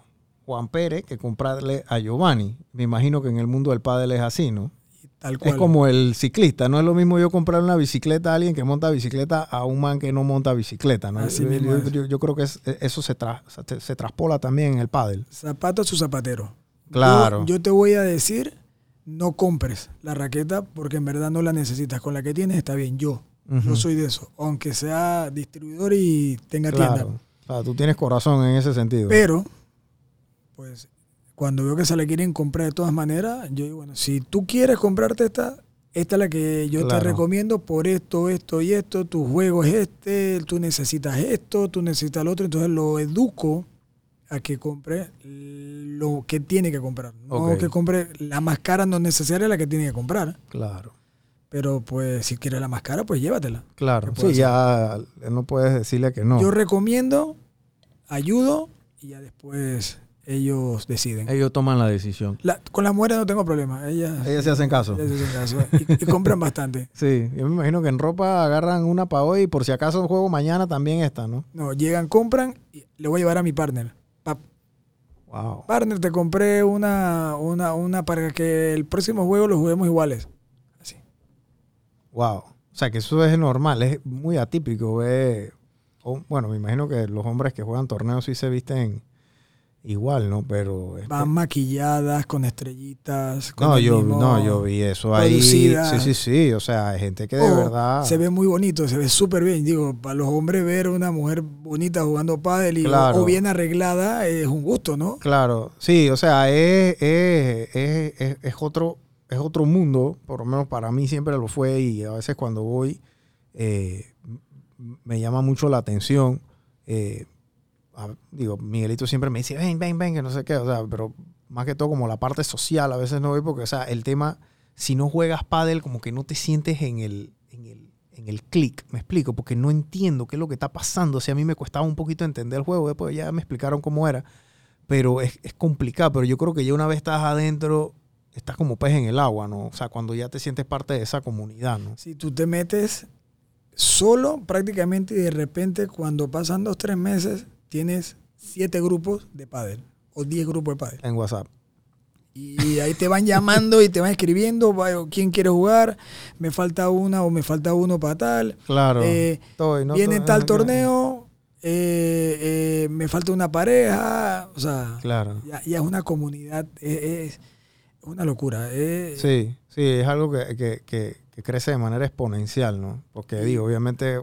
Juan Pérez que comprarle a Giovanni. Me imagino que en el mundo del pádel es así, ¿no? Tal cual. Es como el ciclista. No es lo mismo yo comprar una bicicleta a alguien que monta bicicleta a un man que no monta bicicleta, ¿no? Así yo, mismo yo- creo que es- eso se, tra- se, se traspola también en el pádel. Zapato a su zapatero. Claro. Yo, yo te voy a decir, no compres la raqueta porque en verdad no la necesitas. Con la que tienes está bien. Yo, yo soy de eso. Aunque sea distribuidor y tenga tienda. Claro. Tú tienes corazón en ese sentido. Pero, pues, cuando veo que se la quieren comprar de todas maneras, yo digo, bueno, si tú quieres comprarte esta, esta es la que yo Claro. te recomiendo por esto, esto y esto, tu juego es este, tú necesitas esto, tú necesitas lo otro, entonces lo educo a que compre lo que tiene que comprar. No que compre la más cara, no necesaria la que tiene que comprar. Claro. Pero pues si quieres la más cara, pues llévatela. Claro. ¿Qué puedo Sí, ya no puedes decirle que no. Yo recomiendo, ayudo y ya después ellos deciden. Ellos toman la decisión. La- con las mujeres no tengo problema. Ellas, Ellas se hacen caso. ellas se hacen caso. Y, y compran bastante. Sí, yo me imagino que en ropa agarran una para hoy y por si acaso juego mañana también esta, ¿no? No, llegan, compran y le voy a llevar a mi partner. Wow. partner, te compré una, una, una para que el próximo juego lo juguemos iguales. Así. Wow. O sea, que eso es normal, es muy atípico. bueno, me imagino que los hombres que juegan torneos sí se visten igual, ¿no? Pero... Van maquilladas con estrellitas. con no, yo, no, yo vi eso ahí. Sí, sí, sí. O sea, hay gente que de Oh, verdad... Se ve muy bonito, se ve súper bien. Digo, para los hombres ver una mujer bonita jugando pádel y, Claro. o bien arreglada es un gusto, ¿no? Claro, sí, o sea, es, es, es, es- es otro, es otro mundo, por lo menos para mí siempre lo fue y a veces cuando voy eh, me llama mucho la atención. eh, a- digo, Miguelito siempre me dice, ven, ven, ven, que no sé qué, o sea, pero más que todo como la parte social a veces no voy porque, o sea, el tema, si no juegas pádel, como que no te sientes en el, en el, en el click, me explico, porque no entiendo qué es lo que está pasando, o sea, a mí me costaba un poquito entender el juego, después ya me explicaron cómo era pero es, es complicado. Pero yo creo que ya una vez estás adentro, estás como pez en el agua, ¿no? O sea, cuando ya te sientes parte de esa comunidad, ¿no? Si tú te metes solo prácticamente y de repente cuando pasan dos, tres meses tienes siete grupos de pádel o diez grupos de pádel. En WhatsApp. Y ahí te van llamando y te van escribiendo, ¿quién quiere jugar? Me falta una o me falta uno para tal. Claro. Eh, Estoy, ¿no? Viene Estoy- tal torneo, eh, eh, me falta una pareja, o sea, Claro. ya, ya es una comunidad, es, es una locura. es- Sí, sí, es algo que, que- que- que crece de manera exponencial, ¿no? Porque digo, obviamente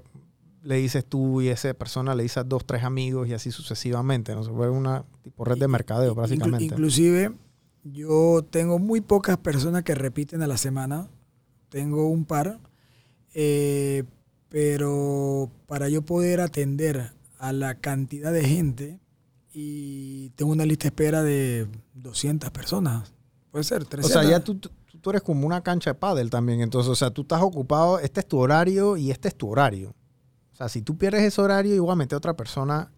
le dices tú y esa persona le dices a dos, tres amigos y así sucesivamente, ¿no? Se vuelve una tipo red de mercadeo, básicamente. inclusive, yo tengo muy pocas personas que repiten a la semana. Tengo un par. eh, pero para yo poder atender a la cantidad de gente y tengo una lista de espera de 200 personas. Puede ser, O 300. sea, ya tú, tú, tú eres como una cancha de pádel también. Entonces, o sea, tú estás ocupado, este es tu horario y este es tu horario. O sea, si tú pierdes ese horario, igual mete a otra persona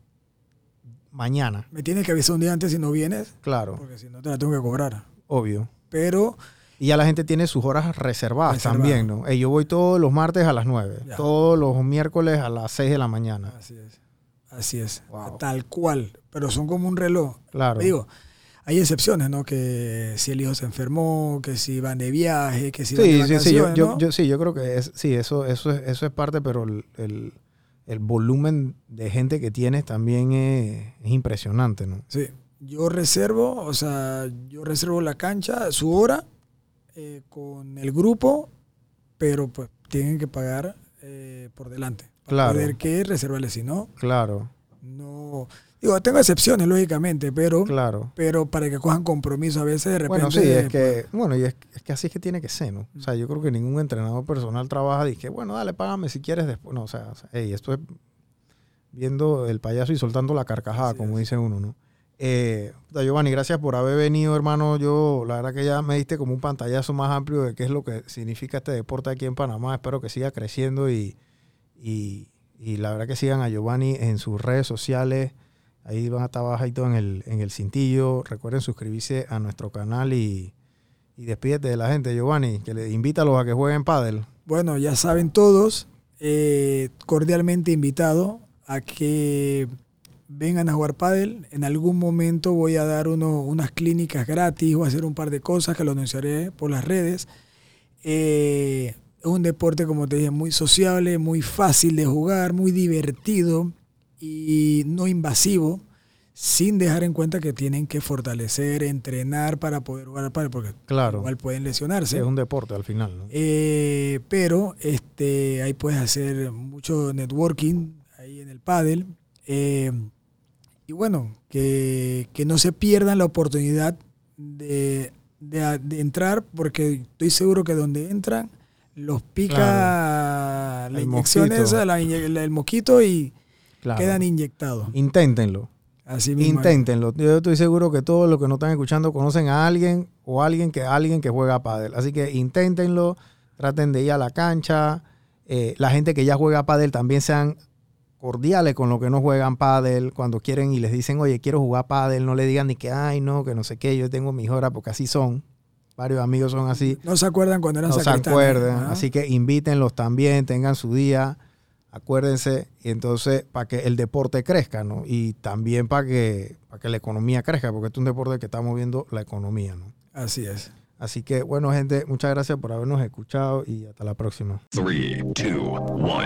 mañana. Me tienes que avisar un día antes si no vienes, Claro, porque si no te la tengo que cobrar. obvio. Pero Y ya la gente tiene sus horas reservadas Reservada. también, ¿no? Ey, yo voy todos los martes a las 9, Ya. todos los miércoles a las 6 de la mañana. así es. Así es. Wow. Tal cual. Pero son como un reloj. Claro. Digo, hay excepciones, ¿no? Que si el hijo se enfermó, que si van de viaje, que si van Sí, de sí, sí, yo, yo- yo- sí, yo creo que es, sí, eso, eso, es, eso es parte, pero el, el- el volumen de gente que tienes también es, es impresionante, ¿no? Sí. Yo reservo, o sea, yo reservo la cancha, su hora, eh, con el grupo, pero pues tienen que pagar eh, por delante. Para Claro. poder que reservarle, si no, Claro, no. Digo, tengo excepciones, lógicamente, pero, claro. pero para que cojan compromiso a veces de repente. Bueno, sí, es pues, que, bueno, y es, es que así es que tiene que ser, ¿no? O sea, yo creo que ningún entrenador personal trabaja y que, bueno, dale, págame si quieres después. No, o sea, o sea, ey, esto es viendo el payaso y soltando la carcajada, Así como es. dice uno, ¿no? Eh, Giovanni, gracias por haber venido, hermano. Yo, la verdad que ya me diste como un pantallazo más amplio de qué es lo que significa este deporte aquí en Panamá. Espero que siga creciendo y, y, y la verdad que sigan a Giovanni en sus redes sociales. Ahí van a estar bajito en el, en el cintillo. Recuerden suscribirse a nuestro canal y, y despídete de la gente, Giovanni, que le invítalos a que jueguen pádel. Bueno, ya saben todos, eh, cordialmente invitado a que vengan a jugar pádel. En algún momento voy a dar uno- unas clínicas gratis, voy a hacer un par de cosas que lo anunciaré por las redes. Eh, es un deporte, como te dije, muy sociable, muy fácil de jugar, muy divertido y no invasivo, sin dejar en cuenta que tienen que fortalecer, entrenar para poder jugar al pádel, porque Claro. igual pueden lesionarse. Es un deporte al final, ¿no? Eh, pero este, ahí puedes hacer mucho networking ahí en el pádel. Eh, y bueno, que, que no se pierdan la oportunidad de, de- de entrar, porque estoy seguro que donde entran los pica la El mosquito. esa, la inye- el, mosquito y Claro. quedan inyectados. Inténtenlo. Así mismo. Inténtenlo. Yo estoy seguro que todos los que nos están escuchando conocen a alguien o alguien que alguien que juega pádel. Así que inténtenlo, traten de ir a la cancha. Eh, la gente que ya juega pádel también sean cordiales con los que no juegan pádel, cuando quieren y les dicen, oye, quiero jugar pádel, no le digan ni que, ay, no, que no sé qué, yo tengo mis horas, porque así son. Varios amigos son así. No se acuerdan cuando eran No se acuerdan. Así que invítenlos también, tengan su día, acuérdense, y entonces para que el deporte crezca, ¿no? Y también para que, para que la economía crezca, porque este es un deporte que está moviendo la economía, ¿no? Así es. Así que, bueno, gente, muchas gracias por habernos escuchado y hasta la próxima. 3, 2, 1.